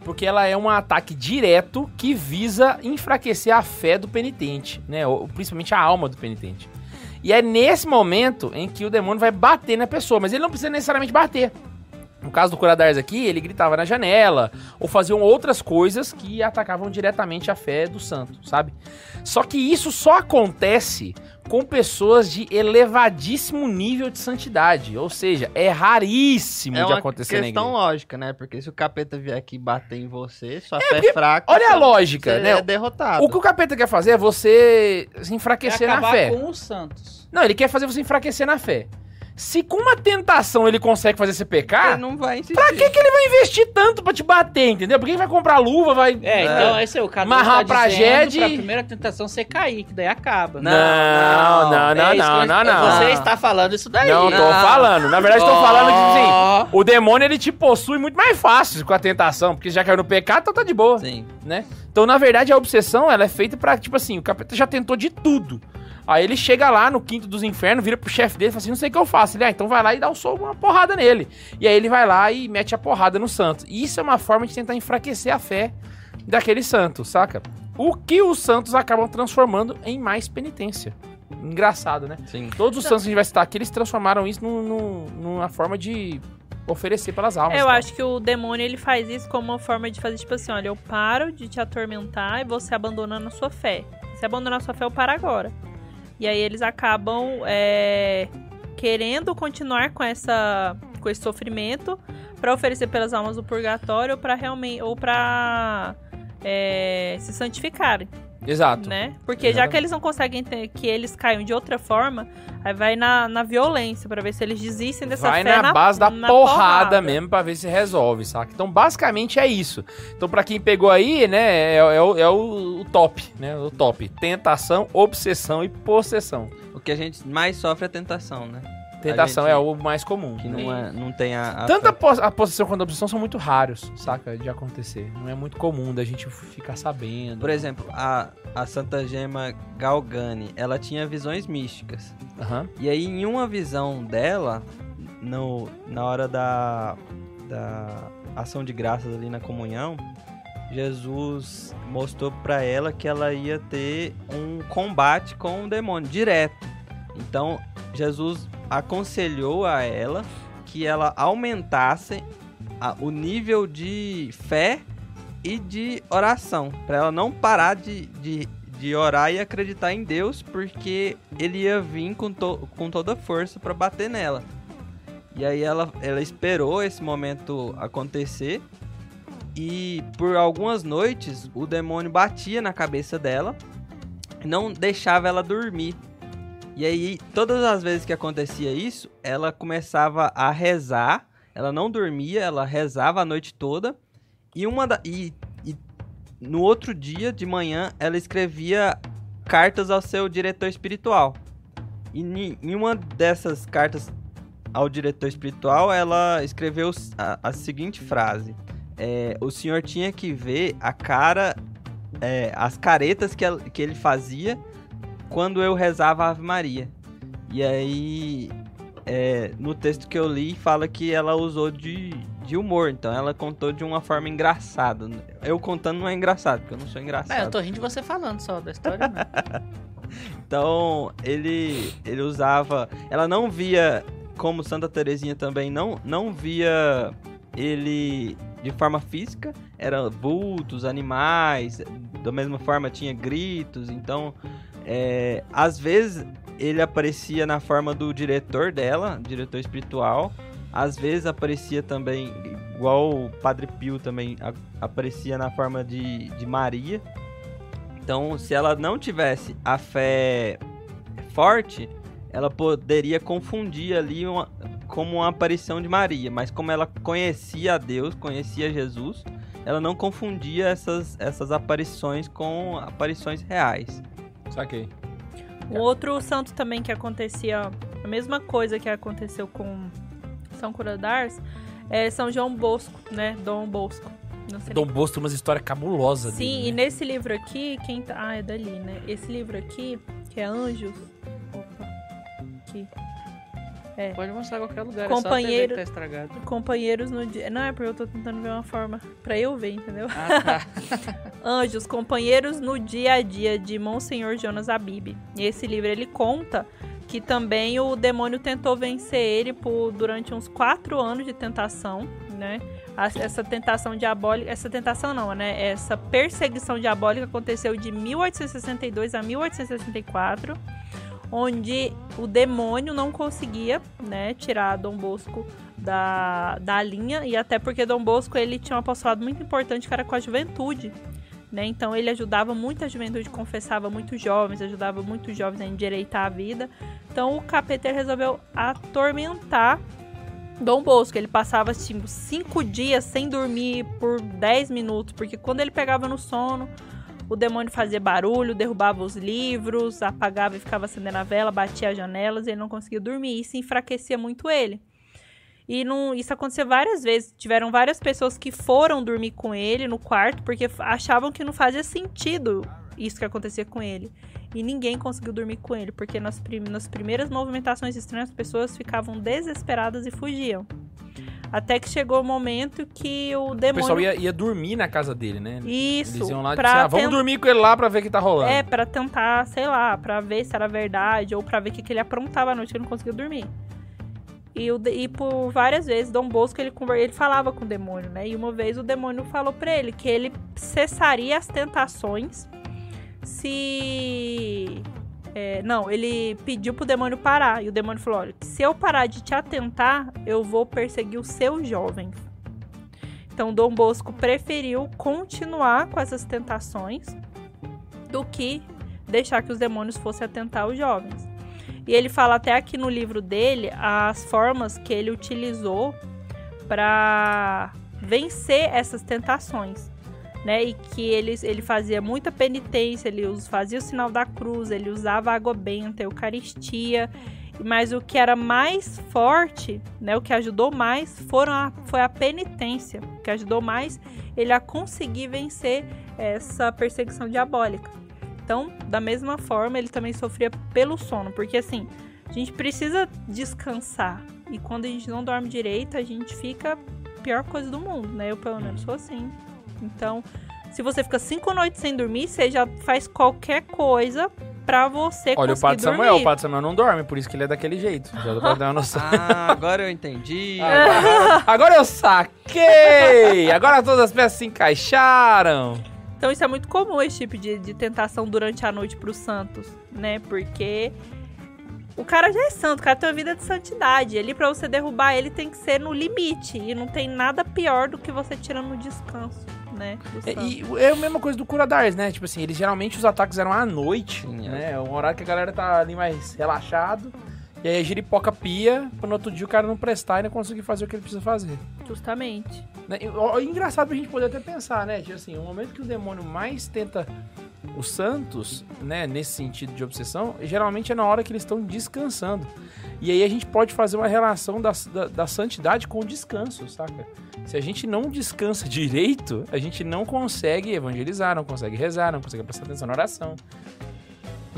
Porque ela é um ataque direto que visa enfraquecer a fé do penitente, né? Ou, principalmente a alma do penitente. E é nesse momento em que o demônio vai bater na pessoa, mas ele não precisa necessariamente bater. No caso do Curadars aqui, ele gritava na janela, ou faziam outras coisas que atacavam diretamente a fé do santo, sabe? Só que isso só acontece com pessoas de elevadíssimo nível de santidade. Ou seja, é raríssimo É de uma acontecer na questão igreja. lógica, né? Porque se o capeta vier aqui bater em você, sua fé porque é fraca. olha a lógica, você né? é derrotado. O que o capeta quer fazer é você se É enfraquecer na acabar fé. com os santos. Não, ele quer fazer você enfraquecer na fé. Se com uma tentação ele consegue fazer você pecar, Ele não vai insistir. pra que, que ele vai investir tanto pra te bater, entendeu? Por que ele vai comprar luva, vai... É, então esse é o cara Amarrar uma tá tragédia pra primeira tentação você cair, que daí acaba. Não, não, não, não, É não, não, não. Você está falando isso daí. Não, tô Não. falando. Na verdade, tô falando que, assim, o demônio, ele te possui muito mais fácil com a tentação, porque já caiu no pecado, então tá de boa, Sim. né? Então, na verdade, a obsessão, ela é feita pra, tipo assim, o capeta já tentou de tudo. Aí ele chega lá no quinto dos infernos, vira pro chefe dele e fala assim, não sei o que eu faço. Ele, ah, então vai lá e dá um soco, uma porrada nele. E aí ele vai lá e mete a porrada no santo. E isso é uma forma de tentar enfraquecer a fé daquele santo, saca? O que os santos acabam transformando em mais penitência. Engraçado, né? Sim. Todos os santos que a gente vai citar aqui, eles transformaram isso num- num- numa forma de oferecer pelas almas. Eu tá? acho que o demônio ele faz isso como uma forma de fazer tipo assim, olha, eu paro de te atormentar e você abandonando a sua fé. Se abandonar a sua fé, eu paro agora. E aí eles acabam é, querendo continuar com essa com esse sofrimento pra oferecer pelas almas do purgatório para realmente ou para se santificarem, Exato. né? Porque já que eles não conseguem ter, que eles caiam de outra forma, aí vai na, na violência pra ver se eles desistem dessa Vai fé na, base da na porrada, mesmo pra ver se resolve, saca? Então, basicamente é isso. Então, pra quem pegou aí, né, é, é o, é o- o top, né? O top. Tentação, obsessão e possessão. O que a gente mais sofre é tentação, né? Tentação é o mais comum. Que não, é, não tem a. a Tanto a, a possessão quanto a obsessão são muito raros, saca? De acontecer. Não é muito comum da gente ficar sabendo. Por exemplo, a, a Santa Gema Galgani, ela tinha visões místicas. Aham. E aí, em uma visão dela, no, na hora da, da ação de graças ali na comunhão, Jesus mostrou pra ela que ela ia ter um combate com o demônio direto. Então, Jesus aconselhou a ela que ela aumentasse a- o nível de fé e de oração, Pra ela não parar de, de, de orar e acreditar em Deus, porque ele ia vir com, to, com toda força pra bater nela. E aí ela, ela esperou esse momento acontecer. E por algumas noites o demônio batia na cabeça dela não deixava ela dormir. E aí, todas as vezes que acontecia isso, ela começava a rezar. Ela não dormia, ela rezava a noite toda. E uma da, e, e no outro dia de manhã ela escrevia cartas ao seu diretor espiritual. E em uma dessas cartas ao diretor espiritual, ela escreveu a, a seguinte frase: é, O senhor tinha que ver a cara, é, as caretas que, que ele fazia quando eu rezava a Ave Maria. E aí, é, no texto que eu li, fala que ela usou de, de humor. Então, ela contou de uma forma engraçada. Eu contando não é engraçado, porque eu não sou engraçado. É, eu tô rindo de você falando só da história. né? Então, ele ele usava, ela não via como Santa Terezinha também não não via ele de forma física, era vultos, animais, da mesma forma tinha gritos, então é, às vezes ele aparecia na forma do diretor dela, diretor espiritual, às vezes aparecia também, igual o Padre Pio também a- aparecia na forma de, de Maria. Então, se ela não tivesse a fé forte, ela poderia confundir ali uma, como uma aparição de Maria. Mas como ela conhecia a Deus, conhecia Jesus, ela não confundia essas, essas aparições com aparições reais. Saquei. Um outro santo também que acontecia a mesma coisa que aconteceu com São Curadars é São João Bosco, né? Dom Bosco. Dom Bosco tem umas histórias cabulosas Sim, dele, e né? nesse livro aqui, quem tá. Ah, é dali, né? Esse livro aqui, que é Anjos. Opa. Aqui. Pode mostrar qualquer lugar, Companheiro- é só a TV que tá estragado. Companheiros no dia. Não, é porque eu tô tentando ver uma forma pra eu ver, entendeu? Ah, tá. Anjos, companheiros no dia a dia de Monsenhor Jonas Abib. E esse livro ele conta que também o demônio tentou vencer ele por durante uns quatro anos de tentação, né? Essa tentação diabólica, essa tentação não, né? Essa perseguição diabólica aconteceu de 1862 a 1864, onde o demônio não conseguia, né, tirar Dom Bosco da, da linha e até porque Dom Bosco ele tinha um apostolado muito importante que era com a juventude, né? Então ele ajudava muito a juventude, confessava muitos jovens, ajudava muitos jovens a endireitar a vida. Então o capeta resolveu atormentar Dom Bosco. Ele passava tipo, cinco dias sem dormir por 10 minutos, porque quando ele pegava no sono, o demônio fazia barulho, derrubava os livros, apagava e ficava acendendo a vela, batia as janelas e ele não conseguia dormir. Isso enfraquecia muito ele. E não, isso aconteceu várias vezes. Tiveram várias pessoas que foram dormir com ele no quarto porque achavam que não fazia sentido isso que acontecia com ele. E ninguém conseguiu dormir com ele, porque nas, prim- nas primeiras movimentações estranhas as pessoas ficavam desesperadas e fugiam. Até que chegou o momento que o O demônio. pessoal ia, ia dormir na casa dele, né? Isso. Eles iam lá e disseram, ah, vamos tent- dormir com ele lá pra ver o que tá rolando. É, pra tentar, sei lá, pra ver se era verdade ou pra ver o que, que ele aprontava à noite que ele não conseguia dormir. E, o e por várias vezes, Dom Bosco, ele, ele falava com o demônio, né? E uma vez o demônio falou pra ele que ele cessaria as tentações se... é, não, ele pediu pro demônio parar. E o demônio falou, olha, se eu parar de te atentar, eu vou perseguir os seus jovens. Então, Dom Bosco preferiu continuar com essas tentações do que deixar que os demônios fossem atentar os jovens. E ele fala até aqui no livro dele as formas que ele utilizou para vencer essas tentações, né? E que ele, ele fazia muita penitência, ele fazia o sinal da cruz, ele usava água benta, eucaristia, mas o que era mais forte, né, o que ajudou mais foram a, foi a penitência, o que ajudou mais ele a conseguir vencer essa perseguição diabólica. Então, da mesma forma, ele também sofria pelo sono, porque assim, a gente precisa descansar. E quando a gente não dorme direito, a gente fica a pior coisa do mundo, né? Eu pelo menos sou assim. Então, se você fica cinco noites sem dormir, você já faz qualquer coisa pra você Olha o Padre dormir. Samuel, o Padre Samuel não dorme, por isso que ele é daquele jeito. Já dá pra dar uma noção. Ah, agora eu entendi. Agora eu saquei! Agora todas as peças se encaixaram. Então isso é muito comum, esse tipo de, de tentação durante a noite pros santos, né? Porque o cara já é santo, o cara tem uma vida de santidade. Ali pra você derrubar ele tem que ser no limite. E não tem nada pior do que você tirando o descanso, né? É. E é a mesma coisa do Cura Dars, né? Tipo assim, eles geralmente os ataques eram à noite, Sim, é. né? É um horário que a galera tá ali mais relaxado. E aí a giripoca pia, pra no outro dia o cara não prestar e não conseguir fazer o que ele precisa fazer. Justamente. Né? E, ó, é engraçado pra gente poder até pensar, né? Tipo assim, o momento que o demônio mais tenta os santos, né, nesse sentido de obsessão, geralmente é na hora que eles estão descansando. E aí a gente pode fazer uma relação da, da, da santidade com o descanso, saca? Se a gente não descansa direito, a gente não consegue evangelizar, não consegue rezar, não consegue prestar atenção na oração,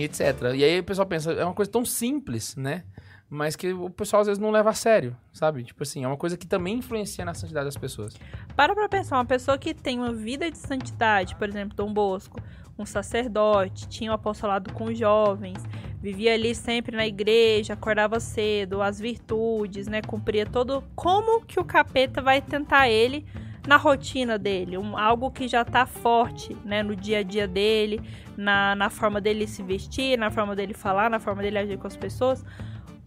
etc. E aí o pessoal pensa, é uma coisa tão simples, né? Mas que o pessoal às vezes não leva a sério, sabe? Tipo assim, é uma coisa que também influencia na santidade das pessoas. Para pra pensar, uma pessoa que tem uma vida de santidade, por exemplo, Dom Bosco, um sacerdote, tinha o apostolado com jovens, vivia ali sempre na igreja, acordava cedo, as virtudes, né? Cumpria todo. Como que o capeta vai tentar ele na rotina dele? Um, algo que já tá forte, né? No dia a dia dele, na, na forma dele se vestir, na forma dele falar, na forma dele agir com as pessoas.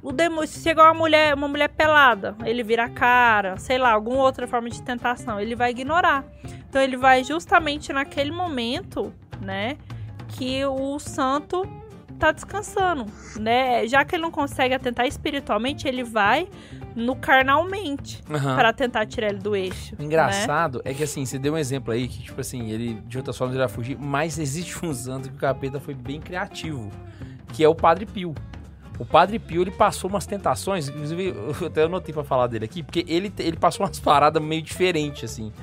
O se chegar uma mulher, uma mulher pelada, ele vira a cara, sei lá, alguma outra forma de tentação, ele vai ignorar. Então ele vai justamente naquele momento, né, que o santo tá descansando, né? Já que ele não consegue atentar espiritualmente, ele vai no carnalmente Aham. para tentar tirar ele do eixo. O né? engraçado é que assim, você deu um exemplo aí que, tipo assim, ele de outras formas ele vai fugir, mas existe um santo que o capeta foi bem criativo, que é o Padre Pio. O Padre Pio, ele passou umas tentações, inclusive, eu até anotei pra falar dele aqui, porque ele, ele passou umas paradas meio diferentes, assim.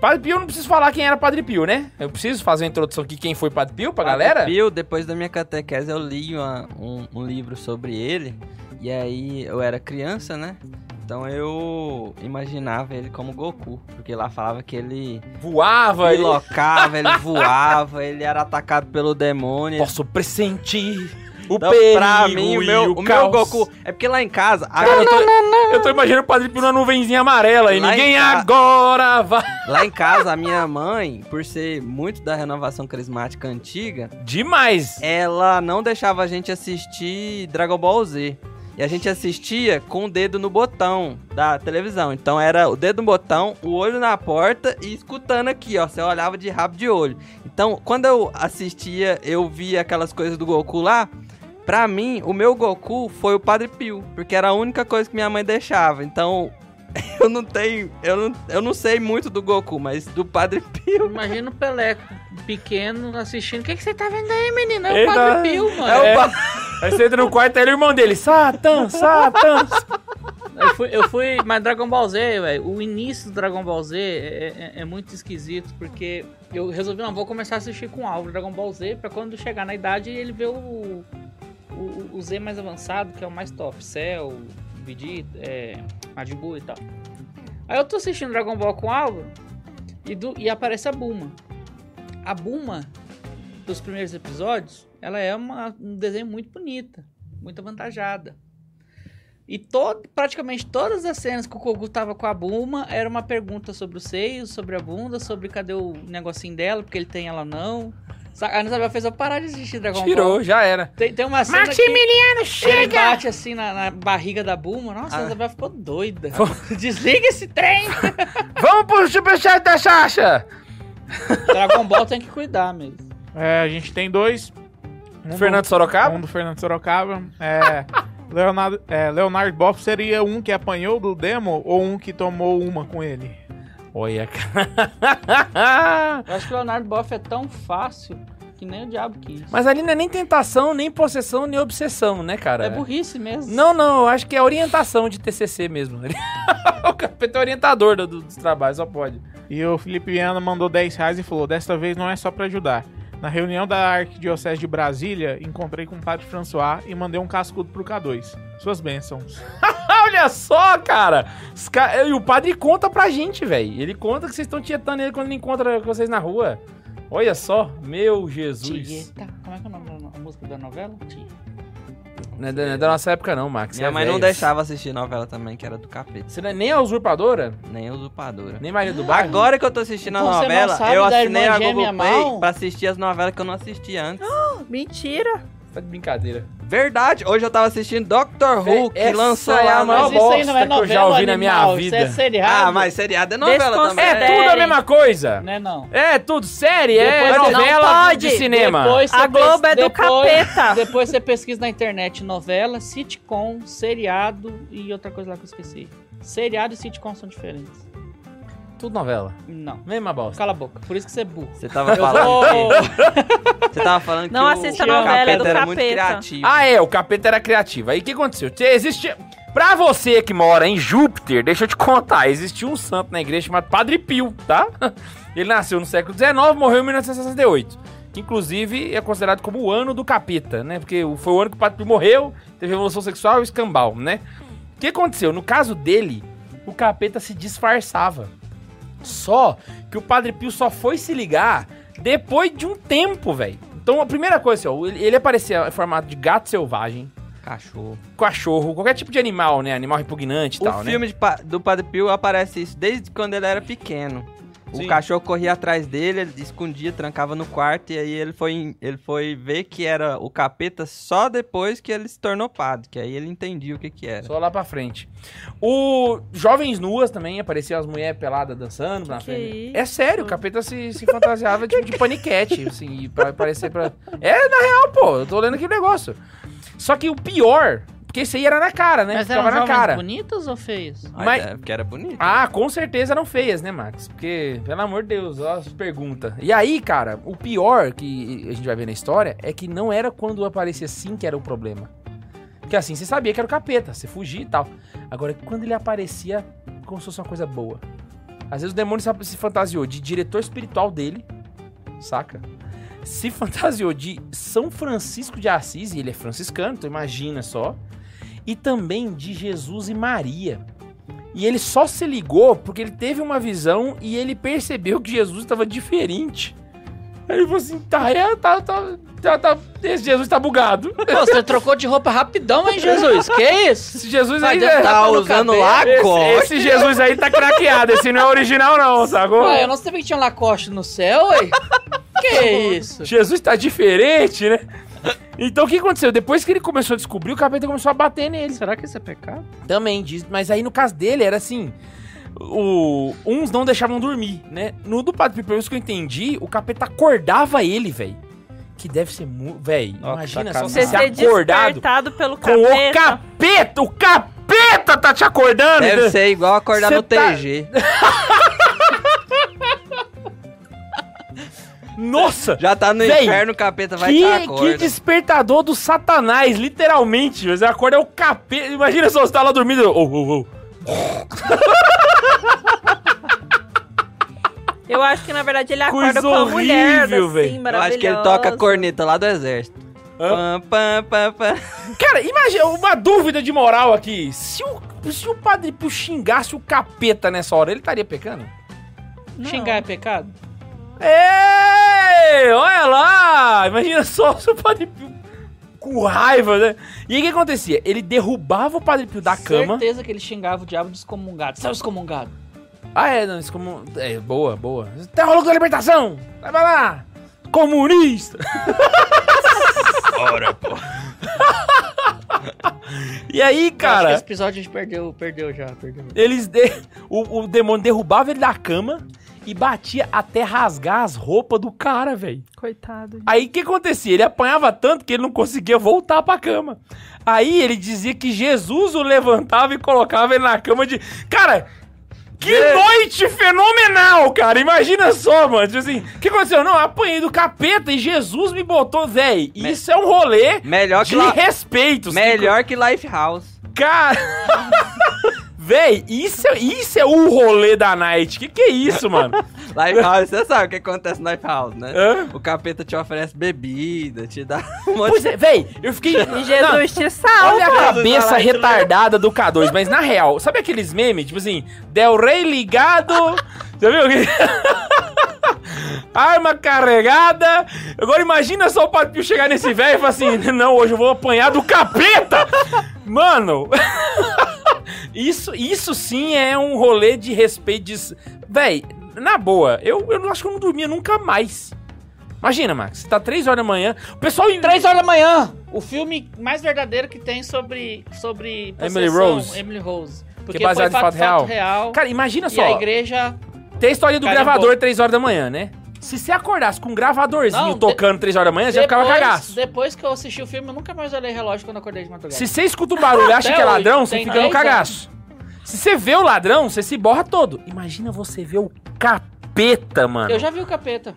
Padre Pio, eu não preciso falar quem era Padre Pio, né? Eu preciso fazer uma introdução aqui, quem foi Padre Pio pra galera? Bill, depois da minha catequese, eu li uma- um, um livro sobre ele. E aí eu era criança, né? Então eu imaginava ele como Goku, porque lá falava que ele Voava e... pilocava, ele voava, ele era atacado pelo demônio. Posso pressentir o Então, perigo pra mim, o meu, o, o meu. Goku. É porque lá em casa. Cara, eu, tô, eu tô imaginando o Padre Pio na nuvenzinha amarela e Lá ninguém ca- agora vai... Lá em casa, a minha mãe, por ser muito da renovação carismática antiga, Demais. ela não deixava a gente assistir Dragon Ball Z. E a gente assistia com o dedo no botão da televisão. Então era o dedo no botão, o olho na porta e escutando aqui, ó. Você olhava de rabo de olho. Então, quando eu assistia, eu via aquelas coisas do Goku lá. Pra mim, o meu Goku foi o Padre Pio, porque era a única coisa que minha mãe deixava. Então, eu não tenho, eu não, eu não sei muito do Goku, mas do Padre Pio Imagina o Peleco pequeno assistindo. O que, que você tá vendo aí, menino? É o Eita. Padre Pio, mano. é o É. Pa- Aí você entra no quarto e ele é o irmão dele. Satã, Satã. Eu fui, eu fui, mas Dragon Ball Z, velho, o início do Dragon Ball Z é, é- é muito esquisito, porque eu resolvi, não, vou começar a assistir com o Álvaro Dragon Ball Z, pra quando chegar na idade ele ver o, o, o Z mais avançado, que é o mais top, Cell, Vegeta, é, Majin Buu e tal. Aí eu tô assistindo Dragon Ball com o Álvaro, e, do, e aparece a Buma. A Buma, dos primeiros episódios, ela é uma, um desenho muito bonita, muito avantajada. E praticamente todas as cenas que o Kogu tava com a Buma era uma pergunta sobre os seios, sobre a bunda, sobre cadê o negocinho dela, porque ele tem ela não. Sa- A Ana Isabel fez eu parar de assistir Dragon Ball. Tirou, já era. Tem, tem uma cena que ele bate assim na, na barriga da Buma. Nossa, a Ana Isabel ficou doida. Desliga esse trem! Vamos pro superchat da Xaxa. Dragon Ball tem que cuidar mesmo. É, a gente tem dois. Um Fernando do, Sorocaba. Um do Fernando Sorocaba. É, Leonardo, é, Leonardo Boff seria um que apanhou do demo ou um que tomou uma com ele? Olha, cara. Eu acho que o Leonardo Boff é tão fácil que nem o diabo quis. Mas ali não é nem tentação, nem possessão, nem obsessão, né, cara? É burrice mesmo. Não, não, eu acho que é orientação de TCC mesmo. o capeta é orientador do- do- dos trabalhos, só pode. E o Felipe Viana mandou 10 reais e falou: Desta vez não é só pra ajudar. Na reunião da Arquidiocese de Brasília, encontrei com o Padre François e mandei um cascudo pro K2. Suas bênçãos. Olha só, cara. Ca- E o padre conta pra gente, velho. Ele conta que vocês estão tietando ele quando ele encontra vocês na rua. Olha só, meu Jesus. Tieta. Como é que é o nome da música da novela? Tieta. Não é da, não é da nossa época, não, Max. Minha é mãe não velho. deixava assistir novela também, que era do capeta. Você não é nem a usurpadora, Nem usurpadora. nem Maria do Bairro. Agora que eu tô assistindo a Então não novela, eu assinei a Google Play mal? pra assistir as novelas que eu não assistia antes. Mentira. Tá de brincadeira. Verdade, hoje eu tava assistindo Doctor Who, que Essa lançou é lá a maior não é bosta que eu já novela, ouvi na minha animal, vida. Isso é seriado. Ah, mas seriado é novela também. É tudo a mesma coisa. Não é não. É tudo série, é Depois não novela de cinema. Depois A Globo é do depois- capeta. Depois você pesquisa na internet novela, sitcom, seriado e outra coisa lá que eu esqueci. Seriado e sitcom são diferentes. Tudo novela. Não. Mesma bosta. Cala a boca. Por isso que você é burro. Você tava falando que... Você tava falando Não que assista o novela, é do capeta era muito capeta. criativo. Ah, é, o capeta era criativo. Aí o que aconteceu? Te- Existe. Pra você que mora em Júpiter, deixa eu te contar. Existia um santo na igreja chamado Padre Pio, tá? Ele nasceu no século XIX, morreu em 1968. Que inclusive é considerado como o ano do capeta, né? Porque o- foi o ano que o Padre Pio morreu, teve revolução sexual e escambau, né? O que aconteceu? No caso dele, o capeta se disfarçava. Só que o Padre Pio só foi se ligar depois de um tempo, velho. Então a primeira coisa, assim, ó, ele aparecia em formato de gato selvagem, Cachorro. cachorro, qualquer tipo de animal, né? Animal repugnante e O tal, né? filme de pa- do Padre Pio aparece isso desde quando ele era pequeno. Sim. O cachorro corria atrás dele, ele escondia, trancava no quarto, e aí ele foi, ele foi ver que era o capeta só depois que ele se tornou padre, que aí ele entendia o que que era. Só lá pra frente. O Jovens Nuas também apareciam as mulheres peladas dançando na Que frente. isso? É sério, o capeta se, se fantasiava tipo de paniquete, assim, pra aparecer pra. É, na real, pô, eu tô lendo aqui o negócio. Só que o pior, porque esse aí era na cara, né? Mas Ficava eram na cara. bonitas ou feias? Mas, Mas- é, porque era bonito. Ah, com certeza eram feias, né, Max? Porque, pelo amor de Deus, ó, as pergunta. E aí, cara, o pior que a gente vai ver na história é que não era quando aparecia assim que era o problema. Porque assim, você sabia que era o capeta, você fugia e tal. Agora, quando ele aparecia como se fosse uma coisa boa. Às vezes o demônio se- se fantasiou de diretor espiritual dele, saca? Se fantasiou de São Francisco de Assis, e ele é franciscano, então imagina só. E também de Jesus e Maria. E ele só se ligou porque ele teve uma visão e ele percebeu que Jesus estava diferente. Aí ele falou assim: tá, é, tá, tá, tá, tá, esse Jesus tá bugado. Pô, você trocou de roupa rapidão, hein, Jesus? Que isso? Esse Jesus aí é- Tá no usando cabelo. Lacoste. esse, esse Jesus aí tá craqueado, esse não é original não, sacou? Ué, eu não sabia que tinha um Lacoste no céu, ué. Que isso? Jesus tá diferente, né? Então o que aconteceu? Depois que ele começou a descobrir, o capeta começou a bater nele. Será que isso é pecado? Também diz, mas aí no caso dele era assim, o uns não deixavam dormir, né? No do Padre menos que eu entendi, o capeta acordava ele, velho. Que deve ser muito, velho. Ó, que Imagina só você ser acordado pelo com o capeta. capeta, o capeta tá te acordando. Deve ser igual acordar Cê no tá- TG. Nossa! Já tá no Véi, inferno, o capeta vai Que, tá que despertador do satanás, literalmente. Você acorda é o capeta. Imagina só você tá lá dormindo. Oh, oh, oh. Eu acho que na verdade ele Coisa acorda com a mulher horrível, assim. Eu acho que ele toca a corneta lá do exército. Hã? Pam, pam, pam, pam. Cara, imagina uma dúvida de moral aqui. Se o, se o padre xingasse o capeta nessa hora, ele estaria pecando? Não. Xingar é pecado? Ei, olha lá! Imagina só se o padre Pio com raiva, né? E aí o que acontecia? Ele derrubava o padre Pio da cama. Certeza que ele xingava o diabo de excomungado. Sabe excomungado? Ah, é, não, como. É, boa, boa. Terror da libertação! Vai pra lá! Comunista! Ora, pô. E aí, Eu acho que cara, esse episódio a gente perdeu, perdeu já, perdeu. eles. de- O, o demônio derrubava ele da cama e batia até rasgar as roupas do cara, velho. Coitado. Aí o que acontecia? Ele apanhava tanto que ele não conseguia voltar pra cama. Aí ele dizia que Jesus o levantava e colocava ele na cama de. Cara! Que noite fenomenal, cara! Imagina só, mano. Tipo assim, o que aconteceu? Não, eu apanhei do capeta e Jesus me botou, véi. Me- Isso é um rolê Melhor de que, la... respeito. Melhor que Lifehouse. Cara. Véi, isso, é- isso é o rolê da night. Que que é isso, mano? Lifehouse, você sabe o que acontece no Lifehouse, né? Hã? O capeta te oferece bebida, te dá um monte Pois é, véi, eu fiquei. Jesus te salva. Olha a cabeça retardada do K2, mas na real, sabe aqueles memes? Tipo assim, Del Rey ligado. Já viu? Arma carregada. Agora imagina só o Padre Pio chegar nesse velho e falar assim: Não, hoje eu vou apanhar do capeta! Mano, isso, isso sim é um rolê de respeito. De... Véi, na boa, eu, eu não acho que eu não dormia nunca mais. Imagina, Max, tá 3 horas da manhã, o pessoal. Três horas da manhã! O filme mais verdadeiro que tem sobre. sobre Emily Rose. Emily Rose. Que é baseado em fato real. real. Cara, imagina e só. a igreja. Tem a história do Carimbou. gravador 3 horas da manhã, né? Se você acordasse com um gravadorzinho Não, de- tocando 3 horas da manhã, você já ficava Depois- cagaço. Depois que eu assisti o filme, eu nunca mais olhei relógio quando acordei de madrugada. Se você escuta um barulho e acha que é ladrão, você fica no 10 cagaço. Se você vê o ladrão, você se borra todo. Imagina você ver o capeta, mano. Eu já vi o capeta.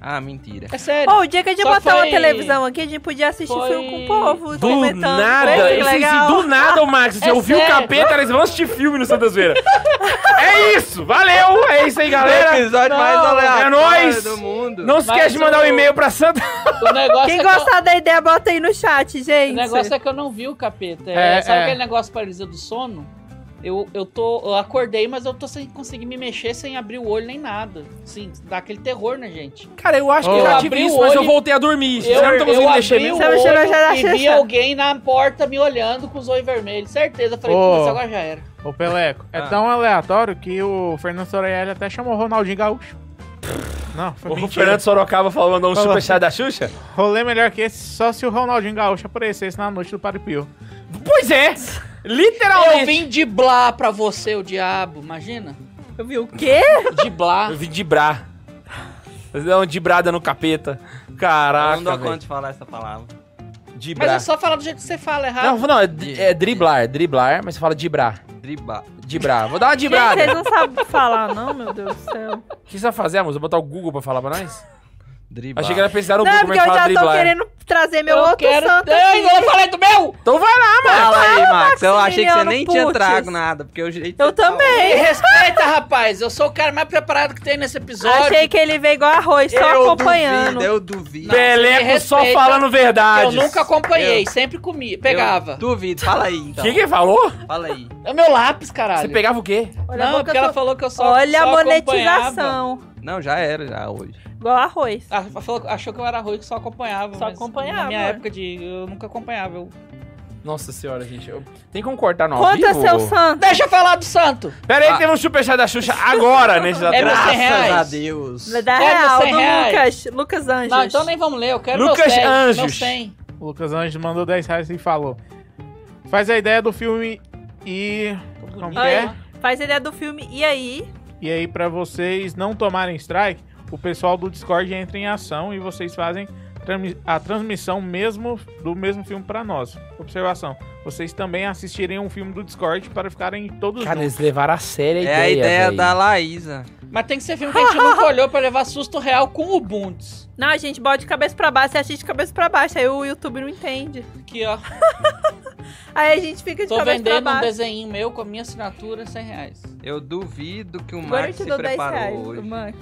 Ah, mentira. É sério. Ô, o dia que a gente Só botar uma foi- televisão aqui, a gente podia assistir foi- filme com o povo, Do comentando. nada, Bem esse- esse- do nada, o Max, você É ouviu o sério? capeta, eles vão assistir filme no Santas Feiras. é isso, valeu, é isso aí, galera. episódio não, mais é aleatório nóis. do mundo. Não se Mas esquece de mandar um o- e-mail pra Santa. O Quem é que eu- gostar da ideia, bota aí no chat, o gente. negócio é que eu não vi o capeta. É, É, sabe é. aquele negócio paralisia do sono? Eu, eu tô. Eu acordei, mas eu tô sem conseguir me mexer, sem abrir o olho nem nada. Sim, dá aquele terror na gente. Cara, eu acho que eu já tive abri isso, o mas eu olho- voltei a dormir. Eu, não tá eu conseguindo mexer mesmo? o olho já e vi alguém na porta me olhando com os olhos vermelhos. Certeza. Eu falei, Ô. putz, agora já era. Ô, Peleco, é Ah. tão aleatório que o Fernando Sorelli até chamou o Ronaldinho Gaúcho. Não, foi O mentira. Fernando Sorocaba falando um Falou. superchat da Xuxa? Rolê melhor que esse só se o Ronaldinho Gaúcho aparecesse na noite do Padre Pio. Pois é, literalmente. Eu vim diblar pra você, o diabo. Imagina. Eu vi o quê? Diblar. Eu vim dibrar. Fazer uma dibrada no capeta. Eu Caraca, não dou conta de falar essa palavra. Mas Dibrar. é só falar do jeito que você fala errado. Não, não, é, é driblar, driblar, mas você fala dibrar. Dribar. Dibrar. Vou dar uma Gente, dibrada. vocês não sabem falar, não, meu Deus do céu. O que você vai fazer, amor? Você vai botar o Google pra falar pra nós? Dribar. Achei que era pensar no Não, é Google, porque mas eu fala já tô driblar. querendo trazer meu eu outro quero... santo aqui. eu falei do meu! Então vai lá, mano. Fala aí, Max. Eu achei que você nem tinha Putz. trago nada, porque o jeito que Eu tá- Me também. respeita, rapaz. Eu sou o cara mais preparado que tem nesse episódio. Achei que ele veio igual arroz, só Eu acompanhando. duvido, eu duvido. Peleco só falando Eu verdade. nunca acompanhei, sempre comia. Pegava. Eu duvido. Fala aí, O então. que que ele falou? Fala aí. É o meu lápis, caralho. Você pegava o quê? Olha a Não, porque ela do- falou que eu só Olha a só acompanhava. monetização. Não, já era, já hoje. Igual arroz. Ah, falou- achou que eu era arroz que só acompanhava. Só acompanhava, Na minha época de. Eu nunca acompanhava. Eu... Nossa senhora, gente. eu- Tem como cortar no ao Conta vivo? seu santo. Deixa eu falar do santo! Pera aí, Ah. teve um superchat da Xuxa agora, nesse É. 100 reais. a Deus. Da Quero real, 100 do reais. Lucas. Lucas Anjos. Não, então nem vamos ler, eu quero Lucas meus 100, Anjos. meus 100. O Lucas Anjos mandou 10 reais e falou: Faz a ideia do filme e. Como é? Faz ideia do filme. E aí? E aí, pra vocês não tomarem strike, o pessoal do Discord entra em ação e vocês fazem a transmissão mesmo do mesmo filme pra nós. Observação: vocês também assistirem um filme do Discord para ficarem todos Cara, juntos. eles levaram a sério a É ideia, a ideia véi. da Laísa. Mas tem que ser filme que a gente nunca olhou pra levar susto real com o Bundes. Não, a gente bota de cabeça pra baixo e assiste de cabeça pra baixo. Aí o YouTube não entende. Aqui, ó. Aí a gente fica de Tô cabeça pra vendendo um baixo. desenho meu com a minha assinatura, 100 reais. Eu duvido que o Agora Max se dou 10 preparou reais, hoje. Max.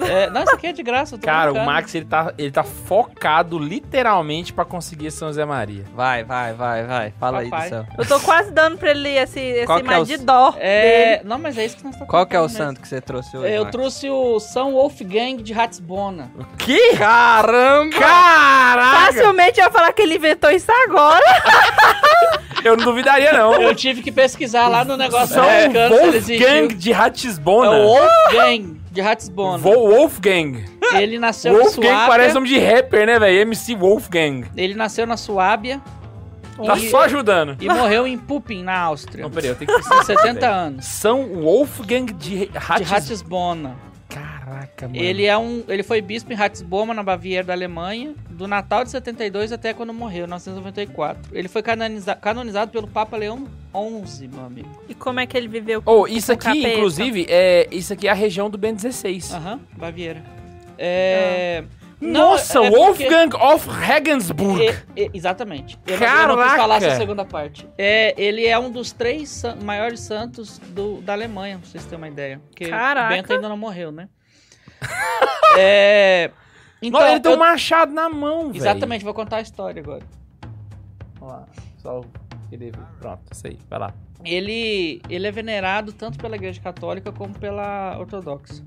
É, não, isso aqui é de graça, eu tô Cara, o brincando. Max, ele tá, ele tá focado literalmente pra conseguir São Zé Maria. Vai, vai, vai, vai. Fala aí Papai. do céu. Eu tô quase dando pra ele esse, esse é mais o de dó É, não, mas é isso que nós estamos Qual que é o santo que você trouxe hoje? Eu Max? trouxe o São Wolfgang de Ratsbona. Que? Caramba! Caraca! Facilmente eu ia falar que ele inventou isso agora. Eu não duvidaria, não. Eu tive que pesquisar lá no negócio São existiu. Wolfgang de É Ratisbona. o Wolfgang de Ratsbona. Vo- Wolfgang. Ele nasceu na Wolfgang Suábia. parece nome de rapper, né, velho? MC Wolfgang. Ele nasceu na Suábia Tá e, só ajudando. e morreu em Pupin, na Áustria. Não, peraí, eu tenho que Com 70 anos. São Wolfgang de De Ratisbona. Caraca, mano. Ele é um, ele foi bispo em Ratisbona, na Baviera da Alemanha, do Natal de 72 até quando morreu, em 1994. Ele foi canoniza- canonizado pelo Papa Leão XI, meu amigo. E como é que ele viveu com Oh, isso com aqui, capeta? inclusive, é, isso aqui é a região do Ben 16. Aham, Baviera. É... Nossa, é- é porque- Wolfgang of Regensburg. É, é, exatamente. Eu não, eu não Caraca! falar essa segunda parte. É, ele é um dos três san- maiores santos do- da Alemanha, pra vocês terem uma ideia. Porque Caraca! o Bento ainda não morreu, né? é... Então, Nossa, ele tem um eu- machado na mão, velho. Exatamente, vou contar a história agora. Vamos lá. Só ele... Pronto, isso aí. Vai lá. Ele, ele é venerado tanto pela Igreja Católica como pela Ortodoxa.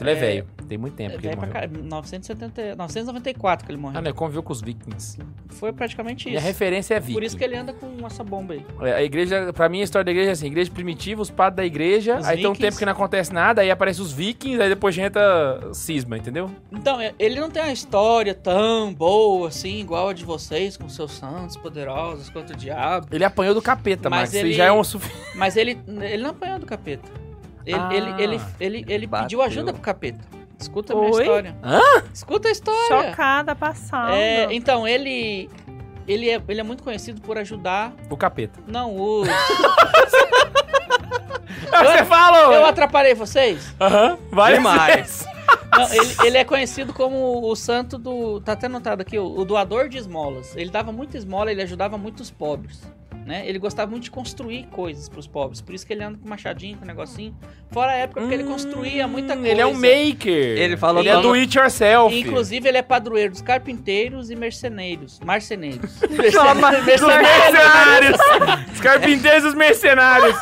Ele é, É, velho. Tem muito tempo É que ele pra morreu. caralho, 970, 994 que ele morreu. Ah, né? Conviveu com os vikings. Foi praticamente isso. referência é viking. Por isso que ele anda com essa bomba aí. É, A igreja, pra mim, a história da igreja é assim: igreja primitiva, os padres da igreja, Os aí tem um vikings. tempo que não acontece nada, aí aparece os vikings, aí depois entra cisma, entendeu? Então, é- ele não tem uma história tão boa assim, igual a de vocês, com seus santos poderosos contra o diabo. Ele apanhou do capeta, Mas Max. Ele- já é um suficiente. Mas ele, ele não apanhou do capeta. Ele, Ah. ele, ele, ele, ele pediu ajuda pro capeta. Escuta a minha Oi? história. Hã? Escuta a história. Chocada, passada. É, então, ele. Ele é, ele é muito conhecido por ajudar. O capeta. Não, os. Você falou! Eu atrapalhei vocês? Aham, várias Demais. vezes. Não, ele, ele é conhecido como o santo do. Tá até anotado aqui, o, o doador de esmolas. Ele dava muita esmola, ele ajudava muito os pobres. Né? Ele gostava muito de construir coisas pros pobres. Por isso que ele anda com machadinho, com negócio Fora a época porque ele construía muita Hum, coisa. Ele é um maker. Ele falou Ele é do it yourself. Inclusive, ele é padroeiro dos carpinteiros e merceneiros. Marceneiros. Mercenários. Os carpinteiros e os mercenários.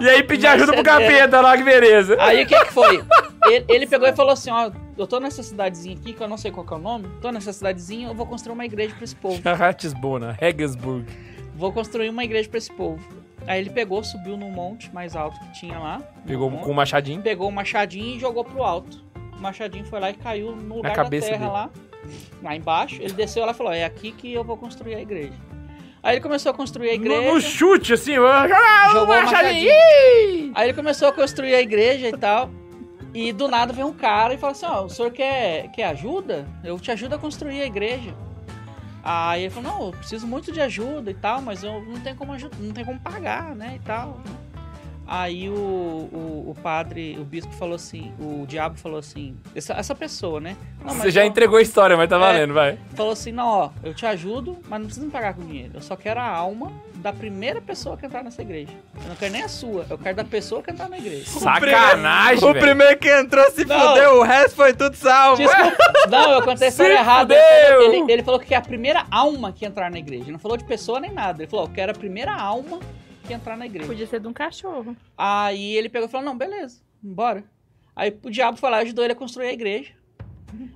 E aí pedir ajuda pro capeta lá, que beleza. Aí o que que foi? Ele, ele pegou e falou assim, ó, eu tô nessa cidadezinha aqui, que eu não sei qual que é o nome, tô nessa cidadezinha, eu vou construir uma igreja pra esse povo. Ratisbona, Regensburg. Vou construir uma igreja pra esse povo. Aí ele pegou, subiu num monte mais alto que tinha lá. Pegou num com o machadinho. pegou o machadinho e jogou pro alto. O machadinho foi lá e caiu no lugar da terra dele. lá, lá embaixo. Ele desceu lá e falou: É aqui que eu vou construir a igreja. Aí ele começou a construir a No, igreja. no chute, assim, Jogou o machadinho. Aí ele começou a construir a igreja e tal. E do nada vem um cara e fala assim: Ó, o senhor quer, quer ajuda? Eu te ajudo a construir a igreja. Aí ele falou: Não, eu preciso muito de ajuda e tal, mas eu não tenho como ajuda, não tenho como pagar, né? E tal. Aí o, o, o padre, o bispo falou assim, o diabo falou assim, essa, essa pessoa, né? Não, Você já eu- entregou a história, mas tá É. valendo, vai. Falou assim, não, ó, eu te ajudo, mas não precisa me pagar com dinheiro. Eu só quero a alma da primeira pessoa que entrar nessa igreja. Eu não quero nem a sua, eu quero da pessoa que entrar na igreja. Sacanagem, O velho. primeiro que entrou se Não. fudeu, o resto foi tudo salvo. Desculpa. Não, eu contei a história Se errada. ele- ele falou que é a primeira alma que entrar na igreja. Ele não falou de pessoa nem nada. Ele falou, eu quero a primeira alma que entrar na igreja. Podia ser de um cachorro. Aí ele pegou e falou, não, beleza, bora. Aí o diabo foi lá e ajudou ele a construir a igreja.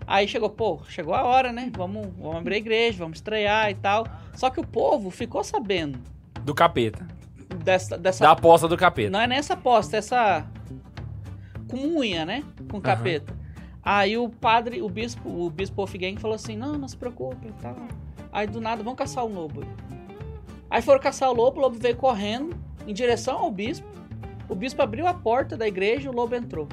Aí chegou, pô, chegou a hora, né? Vamos, vamos abrir a igreja, vamos estrear e tal. Só que o povo ficou sabendo Do capeta. dessa... dessa Da aposta do capeta. Não é nessa aposta, essa comunha, né? Com o capeta. Aí o padre, o bispo, o bispo Wolfgang falou assim: "Não, não se preocupe e tal". Aí do nada vão caçar o lobo. Aí foram caçar o lobo, o lobo veio correndo em direção ao bispo. O bispo abriu a porta da igreja e o lobo entrou.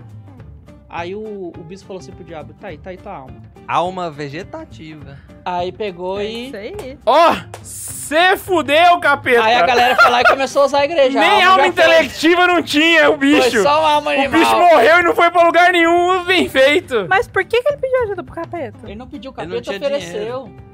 Aí o, o bispo falou assim pro diabo: "Tá aí, tá aí tua alma". Alma vegetativa. Aí pegou É e isso aí. Ó, cê fudeu, capeta. aí a galera foi lá e começou a usar a igreja. A Nem alma alma já foi. intelectiva não tinha, o bicho. Foi só uma alma O animal. bicho morreu e não foi pra lugar nenhum, bem feito. Mas por que, que ele pediu ajuda pro capeta? Ele não pediu, o Ele não capeta tinha ofereceu. Ah.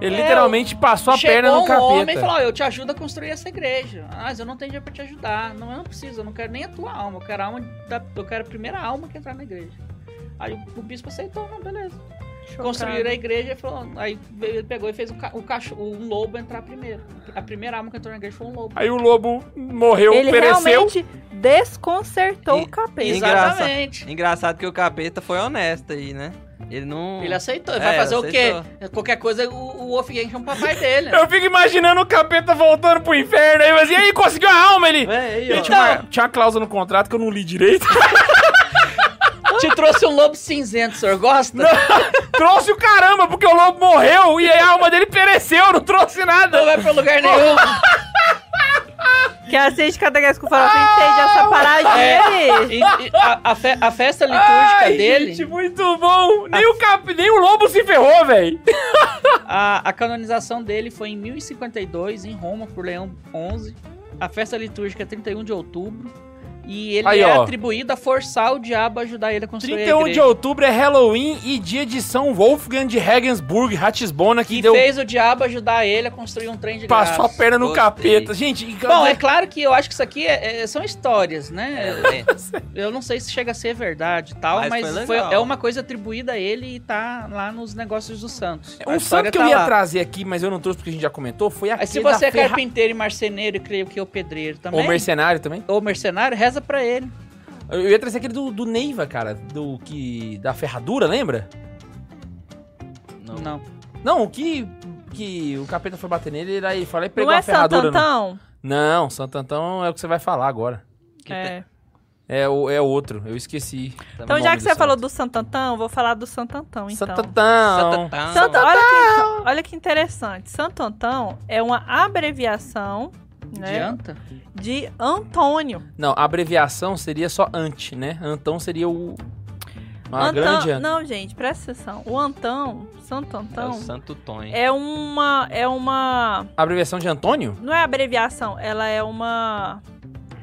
Ele É, literalmente passou a Chegou perna no um capeta. homem e falou, ó, eu te ajudo a construir essa igreja. Ah, mas eu não tenho dinheiro pra te ajudar. Não, eu não preciso, eu não quero nem a tua alma. Eu quero a alma da, eu quero a primeira alma que entrar na igreja. Aí o, o bispo aceitou, não, beleza. Construíram a igreja e falou, aí ele pegou e fez o, ca- o cachorro, um lobo entrar primeiro. A primeira alma que entrou na igreja foi um lobo. Aí o lobo morreu, Ele pereceu. realmente desconcertou E- o capeta. Engraçado. Exatamente. Engraçado que o capeta foi honesto aí, né? Ele não. Ele aceitou. Ele É, vai fazer aceitou. o quê? Qualquer coisa, o, o Wolfgang chama o papai dele. Eu fico imaginando o capeta voltando pro inferno aí, mas e aí, conseguiu a alma? Ele. É, aí, Ele tinha, uma, tinha uma cláusula no contrato que eu não li direito. Te trouxe um lobo cinzento, o senhor gosta? trouxe o caramba, porque o lobo morreu e aí a alma dele pereceu, não trouxe Não nada. vai pra lugar nenhum. Que assiste cada vez que o Farofa entende essa paradinha É. aí. E- e a, a fe- a festa litúrgica Ai, dele, gente, muito bom. Nem, o cap... Nem o lobo se ferrou, velho. a, a canonização dele foi em 1052, em Roma, por Leão XI. A festa litúrgica é 31 de outubro. E ele Aí, é ó. atribuído a forçar o diabo a ajudar ele a construir 31 a de outubro é Halloween e dia de São Wolfgang de Regensburg, Ratisbona, que E deu... fez o diabo ajudar ele a construir um trem de passou a graça. perna no Gostei. capeta. Gente, Bom, é claro que eu acho que isso aqui é- é- são histórias, né? É, Eu não sei se chega a ser verdade e tal, Mas mas, foi foi- é uma coisa atribuída a ele e tá lá nos negócios dos santos. A Um santo que eu tá ia lá. trazer aqui, mas eu não trouxe porque a gente já comentou, foi aquele Aí se você da é ferra... carpinteiro e marceneiro e creio que é o pedreiro também, Ou mercenário também. ou mercenário, reza pra ele. Eu ia trazer aquele do, do Neiva, cara, do que... da ferradura, lembra? Não. Não. Não, o que... que o capeta foi bater nele, ele aí falou e pregou Não é a ferradura. Não. Santantão? não, Santo Antão é o que você vai falar agora. É. É, o, é outro, eu esqueci. Então, o já que você falou do Santantão, vou falar do Santantão, então. Santo Antão. Santo Santo, olha, que, olha que interessante. Santo Antão é uma abreviação né, Adianta? de Antônio. Não, a abreviação seria só ante, né? Antão seria o... Uma Antão, grande... ante. não, gente, presta atenção. O Antão, Santo É o Antão, Santo Tonho. é uma. É uma. Abreviação de Antônio? Não é abreviação, ela é uma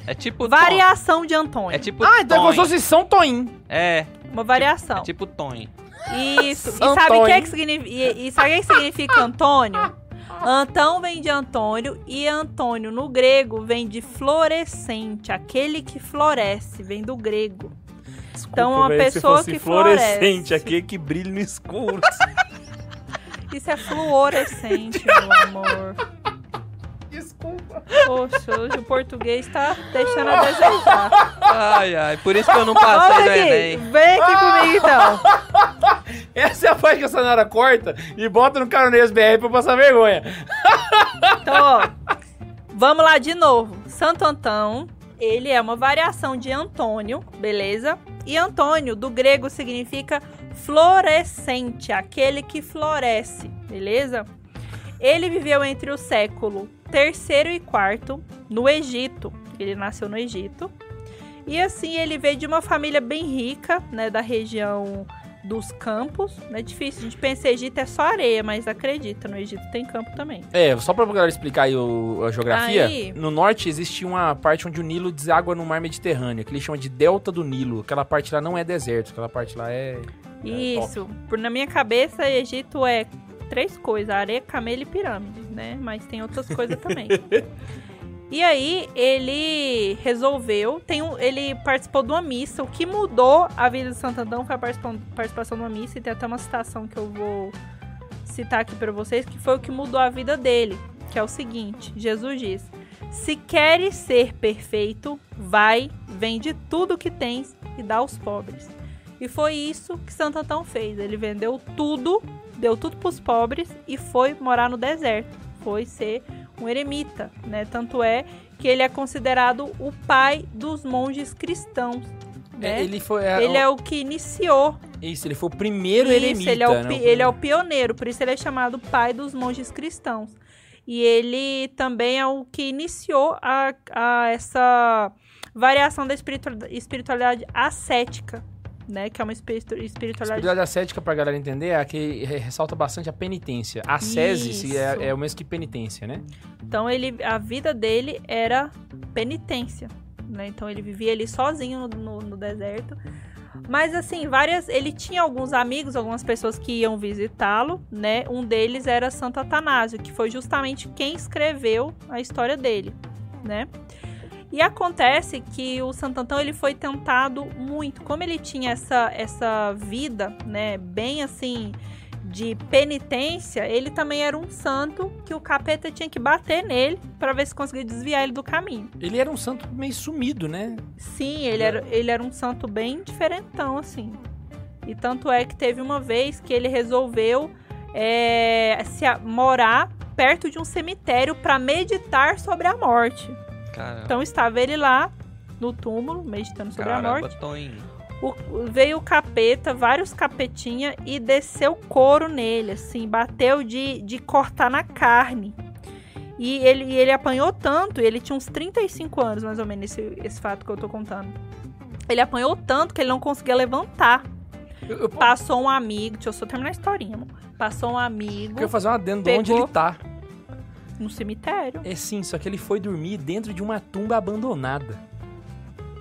É tipo variação de Antônio. É tipo Ah, então é como se Tonho. fosse São Toim. É, Uma é variação. tipo Tonho. Isso. E Antônio. sabe o que, é que significa? E, e sabe o que, é que significa Antônio? Antão vem de Antônio e Antônio no grego vem de florescente, aquele que floresce, vem do grego. Desculpa, Então, uma se pessoa que fluorescente, floresce. aquele que brilha no escuro. Isso é fluorescente, meu amor. Poxa, hoje o português tá deixando a desejar. Ai, ai, por isso que eu não passei Olha no aqui, Enem. vem aqui comigo então. Essa é a parte que a Sonora corta e bota no Caroneiros BR pra eu passar vergonha. Então, ó, vamos lá de novo. Santo Antão, ele é uma variação de Antônio, beleza? E Antônio, do grego, significa florescente, aquele que floresce, beleza? Ele viveu entre o século terceiro e quarto no Egito. Ele nasceu no Egito. E assim, ele veio de uma família bem rica, né, da região dos campos. É difícil, a gente pensa Egito é só areia, mas acredita, no Egito tem campo também. É, só pra galera explicar aí o- a geografia, Aí- no norte existe uma parte onde o Nilo deságua no mar Mediterrâneo, que eles chamam de Delta do Nilo. Aquela parte lá não é deserto, aquela parte lá é... Isso. Por, na minha cabeça, Egito é três coisas: areia, camelo e pirâmide, né? Mas tem outras coisas também. E aí, ele resolveu, tem um, ele participou de uma missa. O que mudou a vida de Santo Antão foi a participa- participação de uma missa. E tem até uma citação que eu vou citar aqui para vocês, que foi o que mudou a vida dele. Que é o seguinte: Jesus diz: Se queres ser perfeito, vai, vende tudo que tens e dá aos pobres. E foi isso que Santo Antão fez. Ele vendeu tudo, deu tudo para os pobres e foi morar no deserto. Foi ser um eremita, né? Tanto é que ele é considerado o pai dos monges cristãos. Né? É, ele ele foi... é o que iniciou Isso, ele foi o primeiro isso, eremita, ele é, o, né? pi- ele é o pioneiro, por isso ele é chamado pai dos monges cristãos. E ele também é o que iniciou a, a essa variação da espiritua- espiritualidade ascética, né? Que é uma espiritu- espiritualidade. Espiritualidade ascética, pra galera entender, é a que re- ressalta bastante a penitência. A sese Isso. é, é o mesmo que penitência, né? Então ele, a vida dele era penitência, né? Então ele vivia ali sozinho no, no- no deserto. Mas assim, várias. Ele tinha alguns amigos, algumas pessoas que iam visitá-lo, né? Um deles era Santo Atanásio, que foi justamente quem escreveu a história dele, né? E acontece que o Santo Antão ele foi tentado muito, como ele tinha essa essa vida, né, bem assim de penitência, ele também era um santo que o capeta tinha que bater nele para ver se conseguia desviar ele do caminho. Ele era um santo meio sumido, né? Sim, ele era, ele era um santo bem diferentão, assim. E tanto é que teve uma vez que ele resolveu é, se morar perto de um cemitério para meditar sobre a morte. Caramba. Então estava ele lá no túmulo, meditando sobre a Caramba, morte. Toinho. O- veio o capeta, vários capetinha e desceu couro nele, assim, bateu de, de cortar na carne. E ele, e ele apanhou tanto, ele tinha uns 35 anos, mais ou menos, esse, esse fato que eu tô contando. Ele apanhou tanto que ele não conseguia levantar. Eu, eu, Passou um amigo, deixa eu só terminar a historinha, amor. Passou um amigo eu quero fazer uma adendo de Pegou. onde ele tá. No cemitério. É sim, só que ele foi dormir dentro de uma tumba abandonada.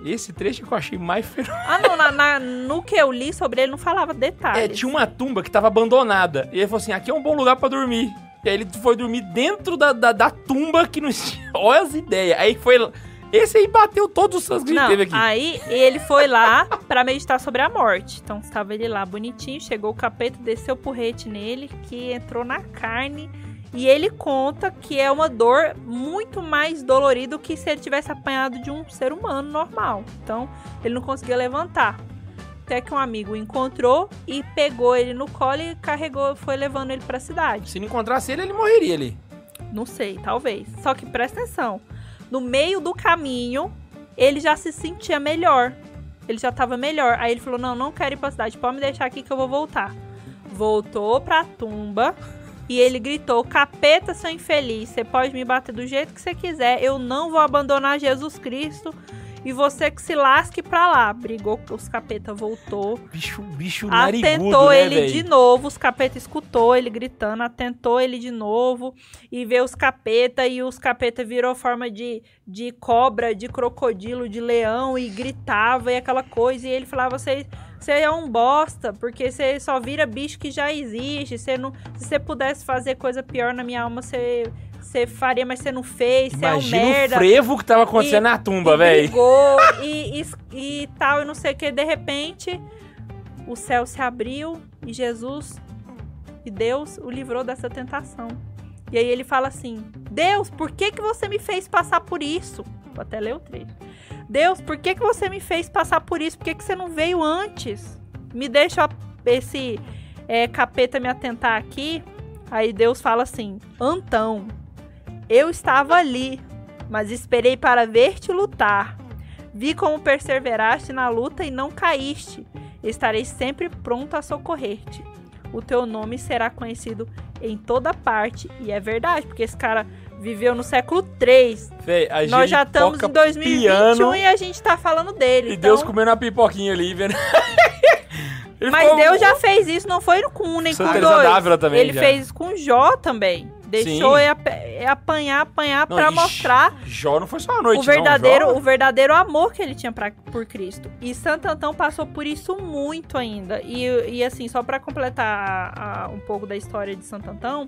Esse trecho que eu achei mais fenomenal. Ah, não, na- na- no que eu li sobre ele não falava detalhes. É, tinha uma tumba que tava abandonada. E ele falou assim: aqui é um bom lugar pra dormir. E aí ele foi dormir dentro da, da, da tumba que não tinha. Olha as ideias. Aí foi. Esse aí bateu todos os santos que Não, teve aqui. aí ele foi lá pra meditar sobre a morte. Então estava ele lá bonitinho, chegou o capeta, desceu o porrete nele, que entrou na carne. E ele conta que é uma dor muito mais dolorida do que se ele tivesse apanhado de um ser humano normal. Então ele não conseguia levantar. Até que um amigo encontrou e pegou ele no colo e carregou, foi levando ele pra cidade. Se não encontrasse ele, ele morreria ali. Não sei, talvez. Só que presta atenção. No meio do caminho, ele já se sentia melhor. Ele já tava melhor. Aí ele falou: Não, não quero ir pra cidade. Pode me deixar aqui que eu vou voltar. Voltou pra tumba. E ele gritou: Capeta, seu infeliz, você pode me bater do jeito que você quiser. Eu não vou abandonar Jesus Cristo. E você que se lasque pra lá. Brigou os capeta, voltou. Bicho, bicho narigudo, Atentou né, ele véi? de novo, os capeta escutou ele gritando, atentou ele de novo e vê os capeta e os capeta virou forma de, de cobra, de crocodilo, de leão e gritava e aquela coisa e ele falava você você é um bosta, porque você só vira bicho que já existe. Você não, se você pudesse fazer coisa pior na minha alma, você, você faria, mas você não fez. Você é um Imagina merda o frevo que tava acontecendo na tumba, e velho. e, e, e tal, e não sei o que. De repente, o céu se abriu e Jesus e Deus o livrou dessa tentação. E aí ele fala assim: Deus, por que, que você me fez passar por isso? Vou até ler o trecho. Deus, por que, que você me fez passar por isso? Por que, que você não veio antes? Me deixa esse é, capeta me atentar aqui. Aí Deus fala assim: Antão, eu estava ali, mas esperei para ver-te lutar. Vi como perseveraste na luta e não caíste. Estarei sempre pronto a socorrer-te. O teu nome será conhecido em toda parte. E é verdade, porque esse cara viveu no século 3. Véi, a Nós já estamos em 2021 piano e a gente tá falando dele. E então... Deus comendo uma pipoquinha ali, vendo. Mas Deus já fez isso, não foi com um nem Santa com Teresa dois. d'Ávila também Ele já. fez com Jó também. Deixou Sim. ap- é apanhar, apanhar ixi, mostrar Jó não foi só a noite, o verdadeiro, não. Jó- o verdadeiro amor que ele tinha pra, por Cristo. E Santo Antão passou por isso muito ainda. E, e assim, só pra completar a- a- um pouco da história de Santo Antão,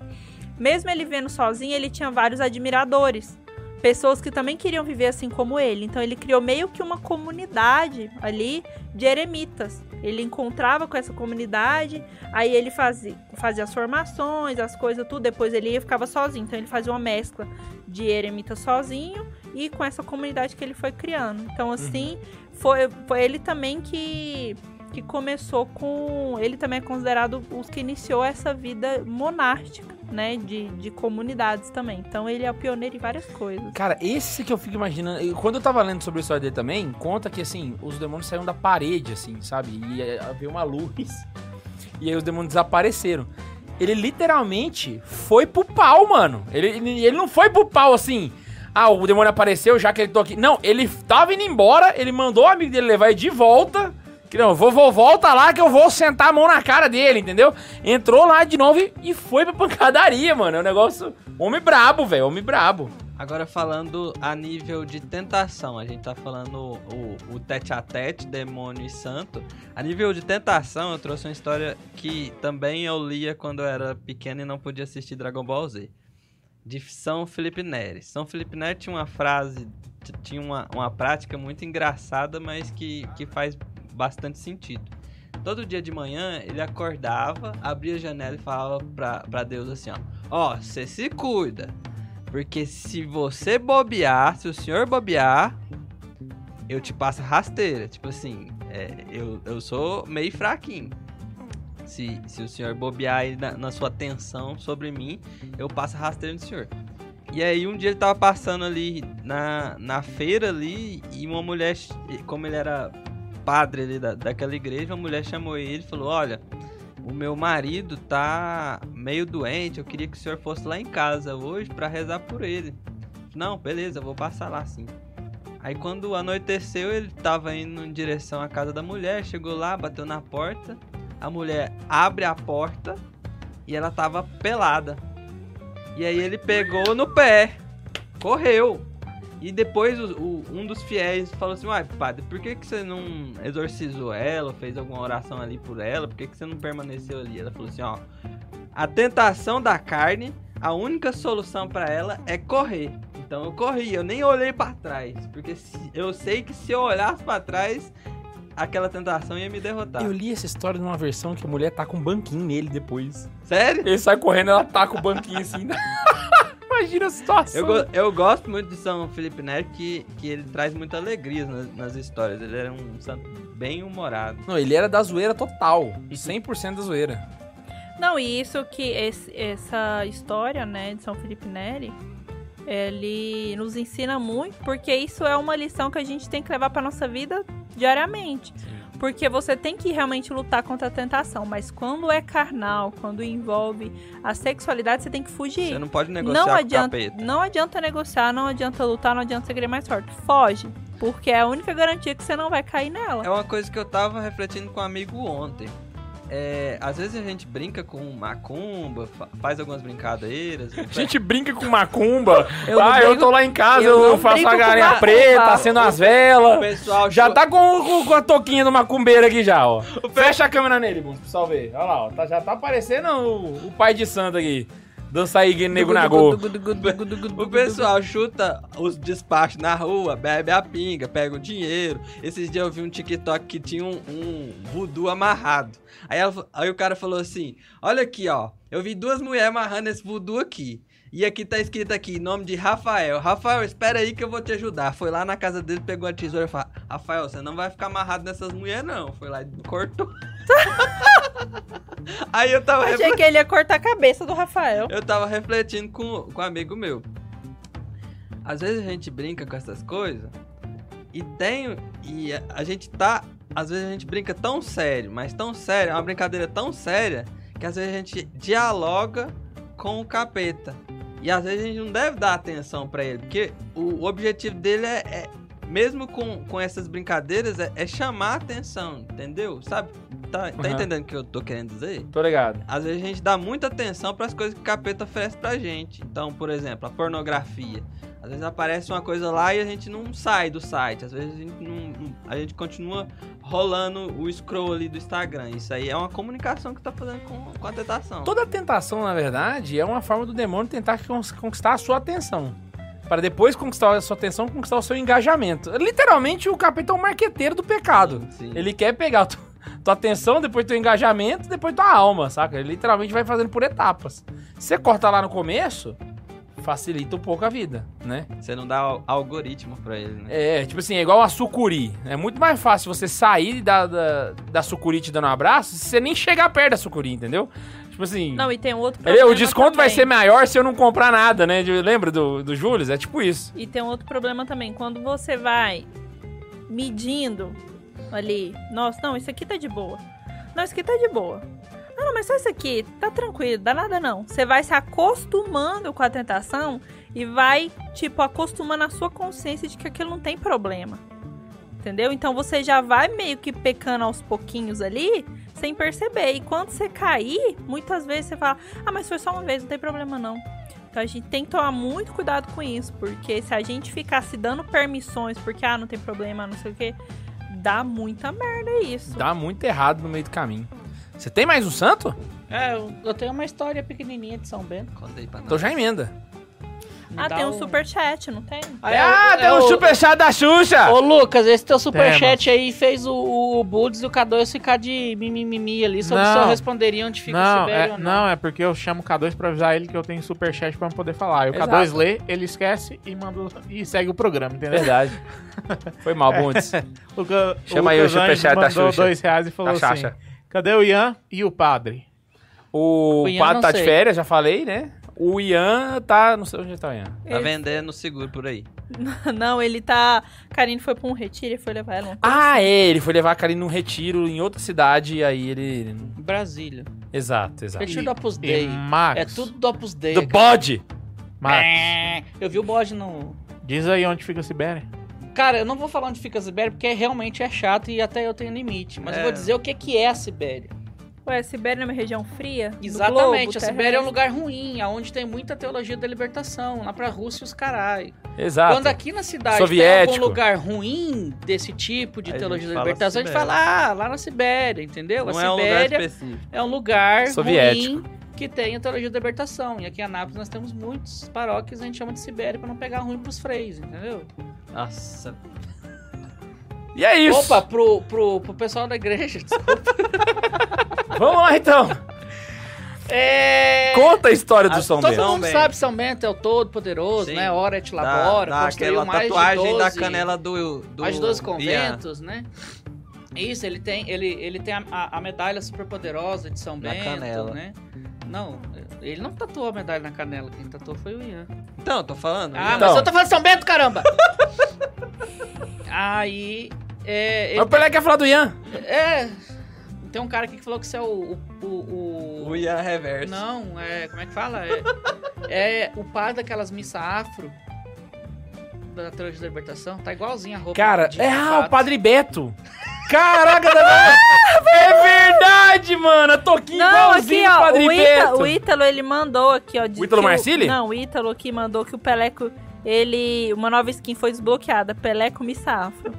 mesmo ele vendo sozinho, ele tinha vários admiradores. Pessoas que também queriam viver assim como ele. Então ele criou meio que uma comunidade ali de eremitas. Ele encontrava com essa comunidade, aí ele fazia, fazia as formações, as coisas, tudo. Depois ele ia ficava sozinho. Então ele fazia uma mescla de eremita sozinho e com essa comunidade que ele foi criando. Então, assim, foi, foi ele também que, que começou com. Ele também é considerado os que iniciou essa vida monástica, né? De, de comunidades também. Então, ele é o pioneiro em várias coisas. Cara, esse que eu fico imaginando. Quando eu tava lendo sobre a história dele também, conta que assim, os demônios saíram da parede, assim, sabe? E eh, veio uma luz. E aí os demônios desapareceram. Ele literalmente foi pro pau, mano. Ele, ele não foi pro pau assim. Ah, o demônio apareceu já que ele tô aqui. Não, ele tava indo embora, ele mandou o amigo dele levar ele de volta. Não, vou, volta lá que eu vou sentar a mão na cara dele, entendeu? Entrou lá de novo e, e foi pra pancadaria, mano. É um negócio. Homem brabo, velho. Homem brabo. Agora falando a nível de tentação, a gente tá falando o, o tete a tete, demônio e santo. A nível de tentação, eu trouxe uma história que também eu lia quando eu era pequeno e não podia assistir Dragon Ball Z. De São Felipe Neri. São Felipe Neri tinha uma frase, tinha uma, uma prática muito engraçada, mas que, que faz bastante sentido. Todo dia de manhã ele acordava, abria a janela e falava pra, pra Deus assim: ó, você se cuida. Porque se você bobear, se o senhor bobear, eu te passo rasteira. Tipo assim, é, eu, eu sou meio fraquinho. Se, se o senhor bobear aí na, na sua atenção sobre mim, eu passo rasteira no senhor. E aí um dia ele tava passando ali na, na feira ali e uma mulher, como ele era padre ali da, daquela igreja, uma mulher chamou ele e falou, olha, o meu marido tá meio doente, eu queria que o senhor fosse lá em casa hoje pra rezar por ele. Não, beleza, vou passar lá sim. Aí quando anoiteceu, ele tava indo em direção à casa da mulher, chegou lá, bateu na porta. A mulher abre a porta e ela tava pelada. E aí ele pegou no pé, correu. E depois o- o- um dos fiéis falou assim: Uai, padre, por que, que você não exorcizou ela, fez alguma oração ali por ela? Por que, que você não permaneceu ali? Ela falou assim: Ó, a tentação da carne, a única solução pra ela é correr. Então eu corri, eu nem olhei pra trás, porque se- eu sei que se eu olhasse pra trás, aquela tentação ia me derrotar. Eu li essa história numa versão que a mulher tá com um banquinho nele depois. Sério? Ele sai correndo, ela tá com o banquinho assim. Imagina a situação. Eu, go- eu gosto muito de São Felipe Neri, que, que ele traz muita alegria nas, nas histórias. Ele era um santo bem humorado. Não, ele era da zoeira total. 100% da zoeira. Não, e isso que esse- essa história, né, de São Felipe Neri, ele nos ensina muito, porque isso é uma lição que a gente tem que levar para nossa vida diariamente. Porque você tem que realmente lutar contra a tentação, mas quando é carnal, quando envolve a sexualidade, você tem que fugir. Você não pode negociar não adianta, capeta. não adianta negociar, não adianta lutar, não adianta querer mais forte. Foge, porque é a única garantia que você não vai cair nela. É uma coisa que eu tava refletindo com um amigo ontem. É, às vezes a gente brinca com macumba, fa- faz algumas brincadeiras. A gente brinca com macumba. Eu ah, eu brinco- tô lá em casa, eu eu, não faço a galinha preta, acendo as O velas. pessoal Já tá com, com, com a toquinha do macumbeiro aqui já, ó. Fecha a câmera nele, moço, pro pessoal ver. Olha lá, ó. Tá- já tá aparecendo o, o pai de santo aqui. Dança aí, nego na go. O pessoal chuta os despachos na rua, bebe a pinga, pega o dinheiro. Esses dias eu vi um TikTok que tinha um, um voodoo amarrado. Aí, ela- aí o cara falou assim: Olha aqui, ó. Eu vi duas mulheres amarrando esse voodoo aqui. E aqui tá escrito aqui, nome de Rafael. Rafael, espera aí que eu vou te ajudar. Foi lá na casa dele, pegou a tesoura e falou: Rafael, você não vai ficar amarrado nessas mulheres, não. Foi lá e cortou. aí eu tava Achei que ele ia cortar a cabeça do Rafael. eu tava refletindo com, com um amigo meu. Às vezes a gente brinca com essas coisas e tem. E a, a gente tá. Às vezes a gente brinca tão sério, mas tão sério, é uma brincadeira tão séria que às vezes a gente dialoga com o capeta. E às vezes a gente não deve dar atenção pra ele, porque o, o objetivo dele é, é- mesmo com, com essas brincadeiras, é, é chamar a atenção, entendeu? Sabe? tá, tá entendendo o que eu tô querendo dizer? Tô ligado. Às vezes a gente dá muita atenção para as coisas que o capeta oferece pra gente. Então, por exemplo, a pornografia. Às vezes aparece uma coisa lá e a gente não sai do site. Às vezes a gente, não, a gente continua rolando o scroll ali do Instagram. Isso aí é uma comunicação que tá fazendo com, com a tentação. Toda tentação, na verdade, é uma forma do demônio tentar conquistar a sua atenção. Para depois conquistar a sua atenção, conquistar o seu engajamento. Literalmente, o capeta é um marqueteiro do pecado. Sim. Ele quer pegar a tu- tua atenção, depois teu engajamento, depois tua alma, saca? Ele literalmente vai fazendo por etapas. Se você corta lá no começo, facilita um pouco a vida, né? Você não dá al- algoritmo pra ele, né? É, tipo assim, é igual a sucuri. É muito mais fácil você sair da, da, da sucuri te dando um abraço se você nem chegar perto da sucuri, entendeu? Tipo assim. Não, e tem outro problema o desconto vai também. ser maior se eu não comprar nada, né? Lembra do, do Júlio? É tipo isso. E tem outro problema também. Quando você vai medindo ali, nossa, não, isso aqui tá de boa. Não, isso aqui tá de boa. Não, não, mas só isso aqui, tá tranquilo, dá nada não. Você vai se acostumando com a tentação e vai, tipo, acostumando a sua consciência de que aquilo não tem problema. Entendeu? Então você já vai meio que pecando aos pouquinhos ali, sem perceber. E quando você cair, muitas vezes você fala: Ah, mas foi só uma vez, não tem problema não. Então a gente tem que tomar muito cuidado com isso, porque se a gente ficar se dando permissões, porque ah, não tem problema, não sei o que, dá muita merda isso. Dá muito errado no meio do caminho. Você tem mais um santo? É, eu, eu tenho uma história pequenininha de São Bento. Conta aí pra nós. Então já emenda. Ah, tem um superchat, não tem? Ah, é, ah, é tem um o- superchat da Xuxa! Ô, Lucas, esse teu superchat aí fez o, o Buds e o K2 ficar de mimimi ali sobre Não. se eu responderia onde fica o Não Sibério é, ou não, é porque eu chamo o K2 pra avisar ele que eu tenho superchat pra eu poder falar. E o Exato. K2 lê, ele esquece e manda o- e segue o programa, entendeu? Verdade. Foi mal, Bundes. O Ca- Chama aí o superchat da Xuxa. dois reais e falou assim. Cadê o Ian e o padre? O, O não tá de férias, já falei, né? O Ian tá. Não sei onde tá o Ian. Tá Ele- vendendo seguro por aí. Não, ele tá. Karine foi pra um retiro e foi levar ela. um- Ah, é, ele foi levar a Karine num retiro em outra cidade e aí ele. Brasília. Exato, exato. Retiro do Opus E Dei. Max, É tudo do Opus Dei. Do bode! Max, É, Eu vi o bode no... diz aí onde fica a Sibéria. Cara, eu não vou falar onde fica a Sibéria, porque realmente é chato e até eu tenho limite. Mas eu É. vou dizer o que, que é a Sibéria. Ué, Sibéria é uma região fria? Exatamente, globo a Sibéria é um lugar ruim, onde tem muita teologia da libertação, lá pra Rússia e os carai. Exato. Quando aqui na cidade Soviético. tem algum lugar ruim desse tipo de Aí a teologia da libertação, a gente fala, ah, lá na Sibéria, entendeu? Não a é um lugar Sibéria é um lugar Soviético. ruim que tem a teologia da libertação. E aqui em Anápolis nós temos muitos paróquias, a gente chama de Sibéria pra não pegar ruim pros freios, entendeu? Nossa, E é isso. Opa, pro, pro, pro pessoal da igreja, desculpa. Vamos lá então. É... Conta a história do Ah, São Todo Bento. São mundo sabe São Bento é o todo poderoso, Sim. né? Ora et labora, dá construiu aquela mais tatuagem de 12, da canela do, do mais de 12 Ian. conventos, né? Isso, ele tem, ele, ele tem a, a, a medalha super poderosa de São Na Bento, canela. né? Não, ele não tatuou a medalha na canela, quem tatuou foi o Ian. Então, tô falando. Ah, Então. mas eu tô falando de São Bento, caramba! Aí, é, Mas o Pelé quer falar do Ian. ele- é, tem um cara aqui que falou que isso é o... o, o, O Ian Reverso. Não, é. Como é que fala? É, é o par daquelas missas afro da Teologia da Libertação. Tá igualzinho a roupa. Cara, de é ah, o Padre Beto. Caraca, da- é verdade, mano. Eu tô aqui Não, aqui, igualzinho o ó, Padre o, Beto. Ítalo, o Ítalo, ele mandou aqui, ó. de O Ítalo que Marcilli? Não, o Ítalo aqui mandou que o Peleco, ele... Uma nova skin foi desbloqueada, Peleco Missa Afro.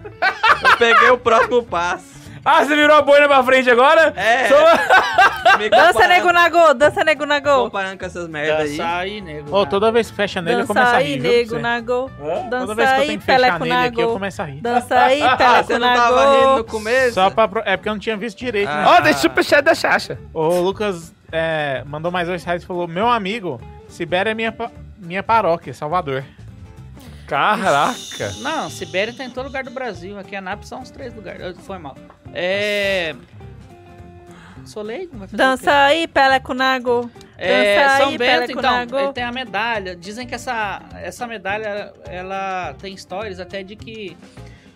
Eu peguei o próximo passo. Ah, você virou a boina pra frente agora? É. Sou- Dança, nego nagô, dança, nego nagô. Comparando com essas merda aí. Dança aí, nego. Ô, toda vez que fecha nele, eu Dança começo a aí, rir, viu? nego pra você? nagô. Toda Dança vez que eu aí, tenho que fechar Peleco nele aqui, eu nagô. começo a rir. Dança aí, Ah, Peleco você não tava rindo nagô. no começo? Só pra... pro- É porque eu não tinha visto direito, né? Ah. Ó, tem superchat da Xaxa. O Lucas é, mandou mais dois reais e falou: Meu amigo, Sibéria é minha, pa- minha paróquia, Salvador. Caraca. Não, Sibéria tá em todo lugar do Brasil. Aqui em Anápolis são os três lugares. Foi mal. É. Sou leigo, vai fazer Dança aí, Peleco nagô. É, Dança São aí, Bento, então, ele tem a medalha. Dizem que essa, essa medalha, ela tem histórias até de que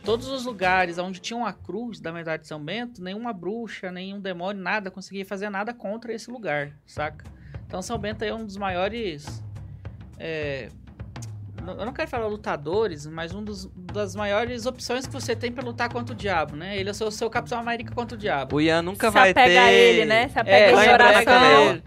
todos os lugares onde tinha uma cruz da medalha de São Bento, nenhuma bruxa, nenhum demônio, nada, conseguia fazer nada contra esse lugar, saca? Então São Bento é um dos maiores é, Eu não quero falar lutadores, mas um dos, das maiores opções que você tem pra lutar contra o diabo, né? Ele é o seu, seu Capitão América contra o diabo. O Ian nunca Se vai apega a ter... ele, né? Se apega É, se apega oração.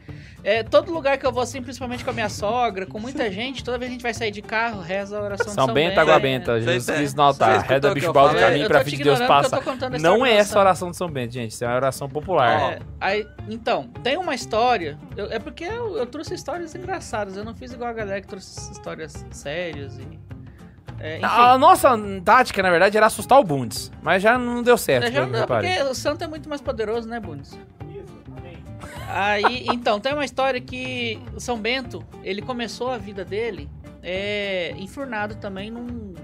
É, todo lugar que eu vou, assim, principalmente com a minha sogra, com muita gente, toda vez que a gente vai sair de carro, reza a oração São de São Bento, Água É. Benta, Jesus Cristo no altar, reda bicho balde falei? caminho pra filho de Deus ignorando porque passa. eu tô contando a história Não é essa oração de São Bento, gente, isso é uma oração popular. É, aí, então, tem uma história. eu- é porque eu, eu trouxe histórias engraçadas. Eu não fiz igual a galera que trouxe histórias sérias e. É, A nossa tática, na verdade, era assustar o Bundes, mas já não deu certo. é, já não, porque o santo é muito mais poderoso, né, Bundes? Aí, então, tem uma história que o São Bento, ele começou a vida dele é, enfurnado também num.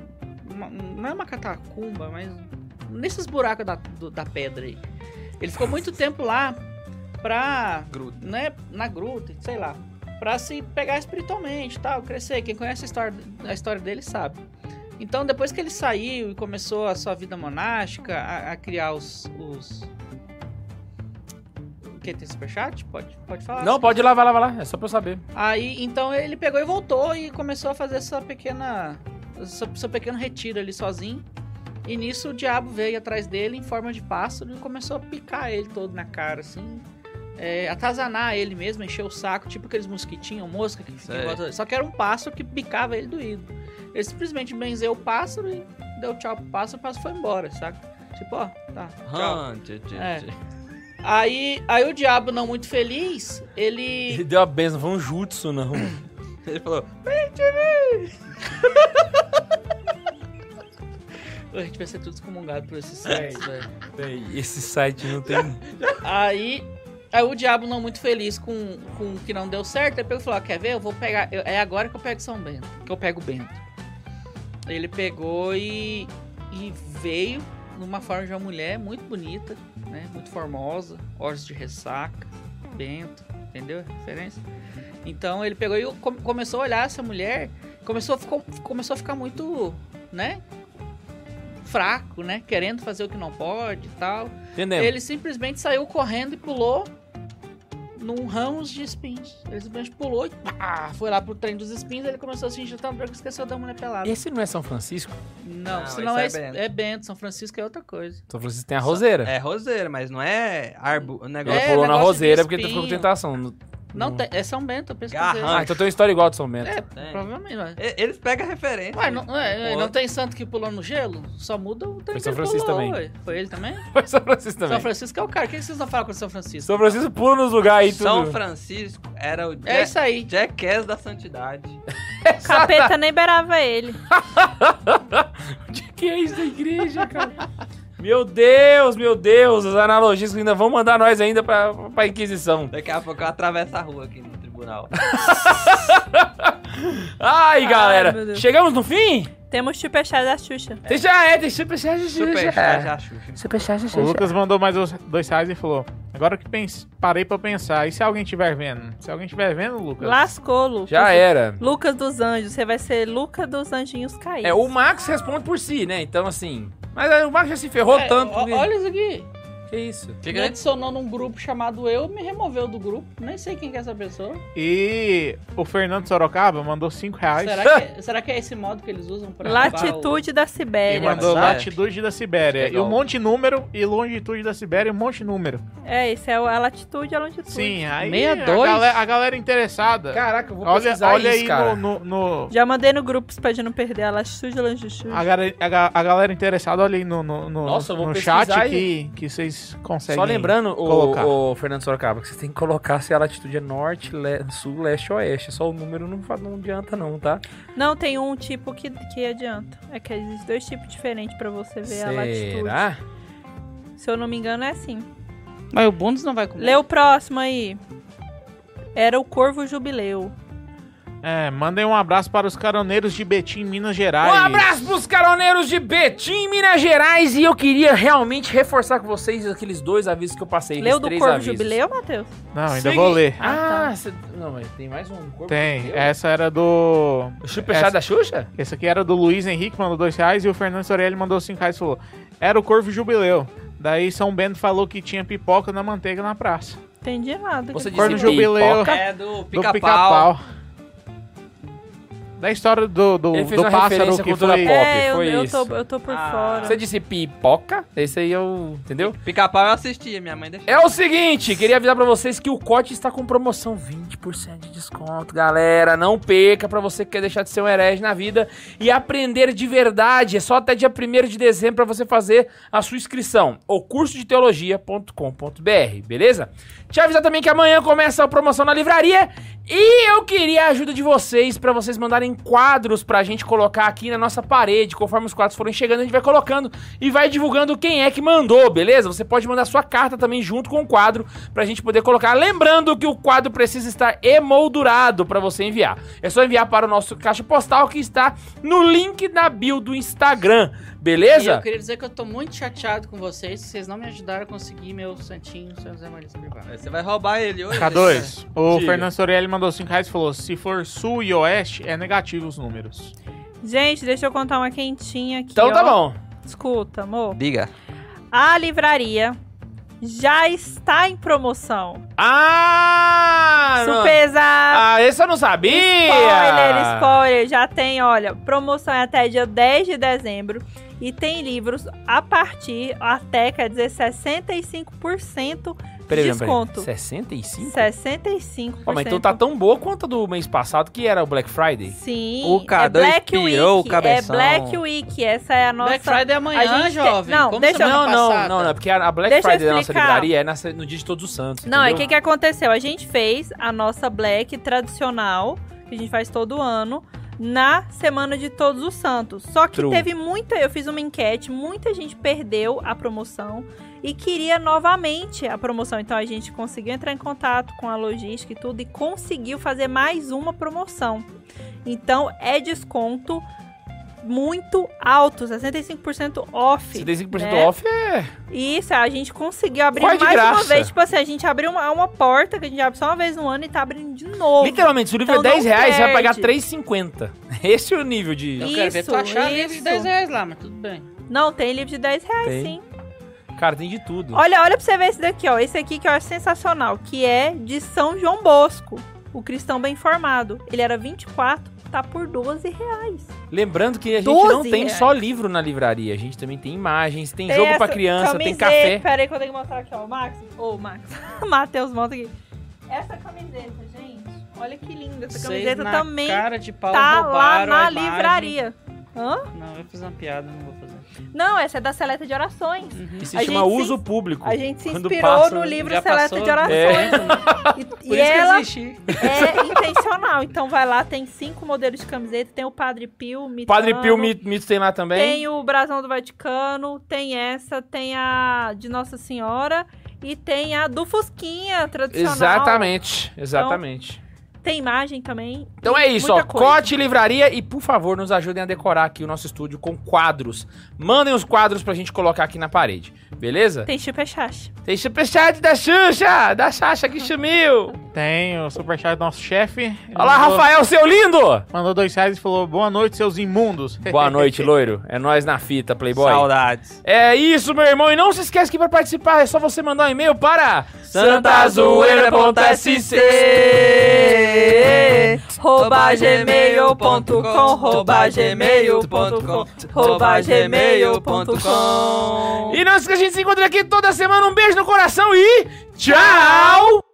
uma- não é uma catacumba, mas nesses buracos da, do- da pedra aí. Ele ficou muito tempo lá pra. Gruta. Né, na gruta, sei lá. Pra se pegar espiritualmente e tal, crescer. Quem conhece a história, a história dele sabe. Então, depois que ele saiu e começou a sua vida monástica, a, a criar os. os... O que? Tem superchat? Pode, pode falar. Não, pode ir lá, vai lá, vai lá, é só pra eu saber. Aí, então ele pegou e voltou e começou a fazer essa pequena. Seu, seu pequeno retiro ali sozinho. E nisso o diabo veio atrás dele em forma de pássaro e começou a picar ele todo na cara, assim. É, atazanar ele mesmo, encher o saco, tipo aqueles mosquitinhos, mosca que fica em. Só que era um pássaro que picava ele doído. Ele simplesmente benzeu o pássaro e deu tchau pro pássaro, o pássaro foi embora, saca? Tipo, ó, tá, tchau. Hum, tchê, tchê, É. tchê. Aí, aí o diabo, não muito feliz, ele. Ele deu a benção, foi um jutsu, não. Ele falou, A gente vai ser tudo excomungado por esses sites, velho. Véi, Esse site não tem. Aí, aí o diabo não muito feliz com, com o que não deu certo, ele pegou e falou, "Ah, quer ver? Eu vou pegar, eu- é agora que eu pego São Bento, que eu pego o Bento. Ele pegou e, e veio numa forma de uma mulher muito bonita, né? Muito formosa, olhos de ressaca, Bento, entendeu a diferença? Então ele pegou e come- começou a olhar essa mulher, começou, a- ficou, começou a ficar muito, né? Fraco, né? Querendo fazer o que não pode e tal. Entendemos. Ele simplesmente saiu correndo e pulou num ramos de espinhos. Ele simplesmente pulou e pá, foi lá pro trem dos espinhos. Ele começou a se sentir tão branco que esqueceu da mulher pelada. Esse não é São Francisco? Não, Não, senão é, esse é é, Bento. Bento. São Francisco é outra coisa. São Francisco tem a roseira. é roseira, mas não é arbo, o Ele negócio. É, pulou na negócio de roseira porque ele ficou com tentação. No- Não, no- tem, é São Bento, eu pesquisei. Garrancho. Ah, então tem uma história igual de São Bento. É, Tem. provavelmente. E- Eles pegam a referência. Ué, não, ué, O não tem santo que pulou no gelo? Só muda o trem Foi São ele Francisco pulou, também. ué. Foi ele também? Foi São Francisco também. São Francisco é o cara. O que vocês não falam com São Francisco? São Francisco pula nos lugares aí tudo. São Francisco era o É Jack, isso aí. Jackass da santidade. Capeta nem beirava ele. De que é isso da igreja, cara? Meu Deus, meu Deus, as analogias que ainda vão mandar nós ainda pra, pra Inquisição. Daqui a pouco eu atravesso a rua aqui no tribunal. Ai, galera, meu Deus. chegamos no fim? Temos superchat da Xuxa. Tem já é, tem superchat de Super Xuxa. chat da Xuxa. Superchat de O Xuxa. Lucas mandou mais os dois reais e falou: Agora que pens- parei pra pensar, e se alguém estiver vendo? Se alguém estiver vendo, Lucas. Lascou, Lucas. Já era. Lucas dos Anjos. Você vai ser Luca dos Anjinhos Caídos. É, o Max responde por si, né? Então, assim... Mas aí o Max já se ferrou É, tanto. ó- que- olha isso aqui. Que isso? Que Me adicionou num grupo chamado Eu, me removeu do grupo. Nem sei quem que é essa pessoa. E o Fernando Sorocaba mandou 5 reais. Será que, será que é esse modo que eles usam pra. Latitude da E Sibéria. mandou WhatsApp. latitude da Sibéria. E um monte de número, e longitude da Sibéria, um monte de número. É, isso é a latitude e a longitude. Sim, aí 62? A, galera, a galera interessada. Caraca, eu vou olha pesquisar olha isso, aí cara. no, no- no- Já mandei no grupo pra gente não perder a latitude e a longitude. a, galera, a a galera interessada, olha aí no, no, no- Nossa, no chat aí. que, que vocês conseguem. Só lembrando, colocar. o, o Fernando Sorocaba, que você tem que colocar se a latitude é norte, le- sul, leste ou oeste. Só o número não, não adianta não, tá? Não, tem um tipo que, que adianta. É que existem dois tipos diferentes pra você ver a latitude. Será? Se eu não me engano, é assim. Mas o Bundes não vai comer. Lê o próximo aí. Era o Corvo Jubileu. É, mandem um abraço para os caroneiros de Betim, Minas Gerais. Um abraço pros caroneiros de Betim, Minas Gerais. E eu queria realmente reforçar com vocês aqueles dois avisos que eu passei. Leu do três Corvo avisos. Jubileu, Matheus? Não, ainda Segui- vou ler. Ah, Ah, cê- não, mas tem mais um Corvo Tem. Jubileu? Essa era do. O superchat essa- da Xuxa? Esse aqui era do Luiz Henrique, mandou dois reais. E o Fernando Sorelli mandou cinco reais e falou: Era o Corvo Jubileu. Daí São Bento falou que tinha pipoca na manteiga na praça. Entendi nada. Você disse Corno foi? Jubileu. pipoca? É do Do pica-pau. pica-pau. Da história do, do, Ele fez do uma pássaro referência à que cultura foi... pop. é, eu, foi eu, isso. tô, eu tô por Ah. fora. Você disse pipoca? Esse aí eu. Entendeu? Pica-pau eu assistia, minha mãe deixou. É o seguinte, queria avisar pra vocês que o Cote está com promoção 20% de desconto, galera. Não perca pra você que quer deixar de ser um herege na vida e aprender de verdade. É só até dia 1 de dezembro pra você fazer a sua inscrição. O curso de teologia.com.br, beleza? Te avisar também que amanhã começa a promoção na livraria e eu queria a ajuda de vocês pra vocês mandarem quadros pra gente colocar aqui na nossa parede. Conforme os quadros forem chegando, a gente vai colocando e vai divulgando quem é que mandou, beleza? Você pode mandar sua carta também junto com o quadro pra gente poder colocar. Lembrando que o quadro precisa estar emoldurado pra você enviar. É só enviar para o nosso caixa postal que está no link da bio do Instagram, E beleza? eu queria dizer que eu tô muito chateado com vocês, vocês não me ajudaram a conseguir meu santinho, seu Zé privado. Você vai roubar ele hoje. K2, o Diga. Fernando Sorelli mandou 5 reais e falou: se for sul e oeste, é negativo os números. Gente, deixa eu contar uma quentinha aqui. Então tá ó. bom. Escuta, amor. Diga. A livraria já está em promoção. Ah! não- Surpresa! Ah, esse eu não sabia! Spoiler, spoiler. Já tem, olha, promoção é até dia 10 de dezembro. E tem livros a partir, até, quer dizer, 65% Peraí, peraí, desconto. 65? 65%. Ó, mas então tá tão boa quanto a do mês passado, que era o Black Friday. Sim, O K2 é Black pirou o Week, é cabeção. Black Week, essa é a nossa... Black Friday é amanhã, a gente tem- jovem. não, Como deixa eu- Não, não, não, não, porque a Black Deixa Friday da nossa livraria é no dia de Todos os Santos. Não, é o entendeu? que, que aconteceu? A gente fez a nossa Black tradicional, que a gente faz todo ano, na Semana de Todos os Santos. Só que True. teve muita. Eu fiz uma enquete, muita gente perdeu a promoção e queria novamente a promoção. Então a gente conseguiu entrar em contato com a logística e tudo e conseguiu fazer mais uma promoção. Então é desconto muito alto, 65% off. 75% né? off é. Isso, a gente conseguiu abrir Quase de mais uma graça. vez. Tipo assim, a gente abriu uma, uma porta que a gente abre só uma vez no ano e tá abrindo de novo. Literalmente, se o livro Então é 10 não reais, você vai pagar perde. 3,50. Esse é o nível de. Eu quero ver Isso, tu achar livro de isso. 10 reais lá, mas tudo bem. Não, tem livro de 10 reais, Tem. sim. Cara, tem de tudo. Olha, olha pra você ver esse daqui, ó. Esse aqui que eu acho sensacional, que é de São João Bosco. O cristão bem informado. Ele era 24, tá por 12 reais. Lembrando que a gente 12 não tem reais. só livro na livraria. A gente também tem imagens, tem, Tem jogo pra essa criança, tem camiseta- café. Pera aí que eu tenho que mostrar aqui, ó. O Max. Ô, Max. Matheus, monta aqui. Essa camiseta, gente. Olha que linda. Essa Vocês camiseta na também cara de pau tá lá na livraria. Hã? Não, eu fazer uma piada, não vou fazer. Não, essa é da seleta de orações. E se A chama gente se- uso público. A gente se inspirou passa, no livro Seleta passou de Orações. É. E, Por e isso que eu ela é intencional. Então vai lá, tem cinco modelos de camiseta. Tem o Padre Pio, Mitano, Padre Pio Mito, Mito tem lá também. Tem o Brasão do Vaticano, tem essa, tem a de Nossa Senhora e tem a do Fusquinha, tradicional. Exatamente, exatamente. Tem imagem também. Então é isso, ó. coisa. Cote Livraria e, por favor, nos ajudem a decorar aqui o nosso estúdio com quadros. Mandem os quadros pra gente colocar aqui na parede, beleza? Tem chupa-chacha. Tem superchat da Xuxa, da Xaxa que sumiu. Tem o superchat do nosso chefe. Olá, mandou- Rafael, seu lindo! Mandou dois reais e falou: Boa noite, seus imundos. Boa noite, loiro. É nós na fita, Playboy. Saudades. É isso, meu irmão. E não se esquece que para participar é só você mandar um e-mail para santazoeira.sc Rouba gmail.com, rouba gmail.com, rouba gmail.com. E não esqueça que a gente se encontra aqui toda semana. Um beijo no coração e tchau!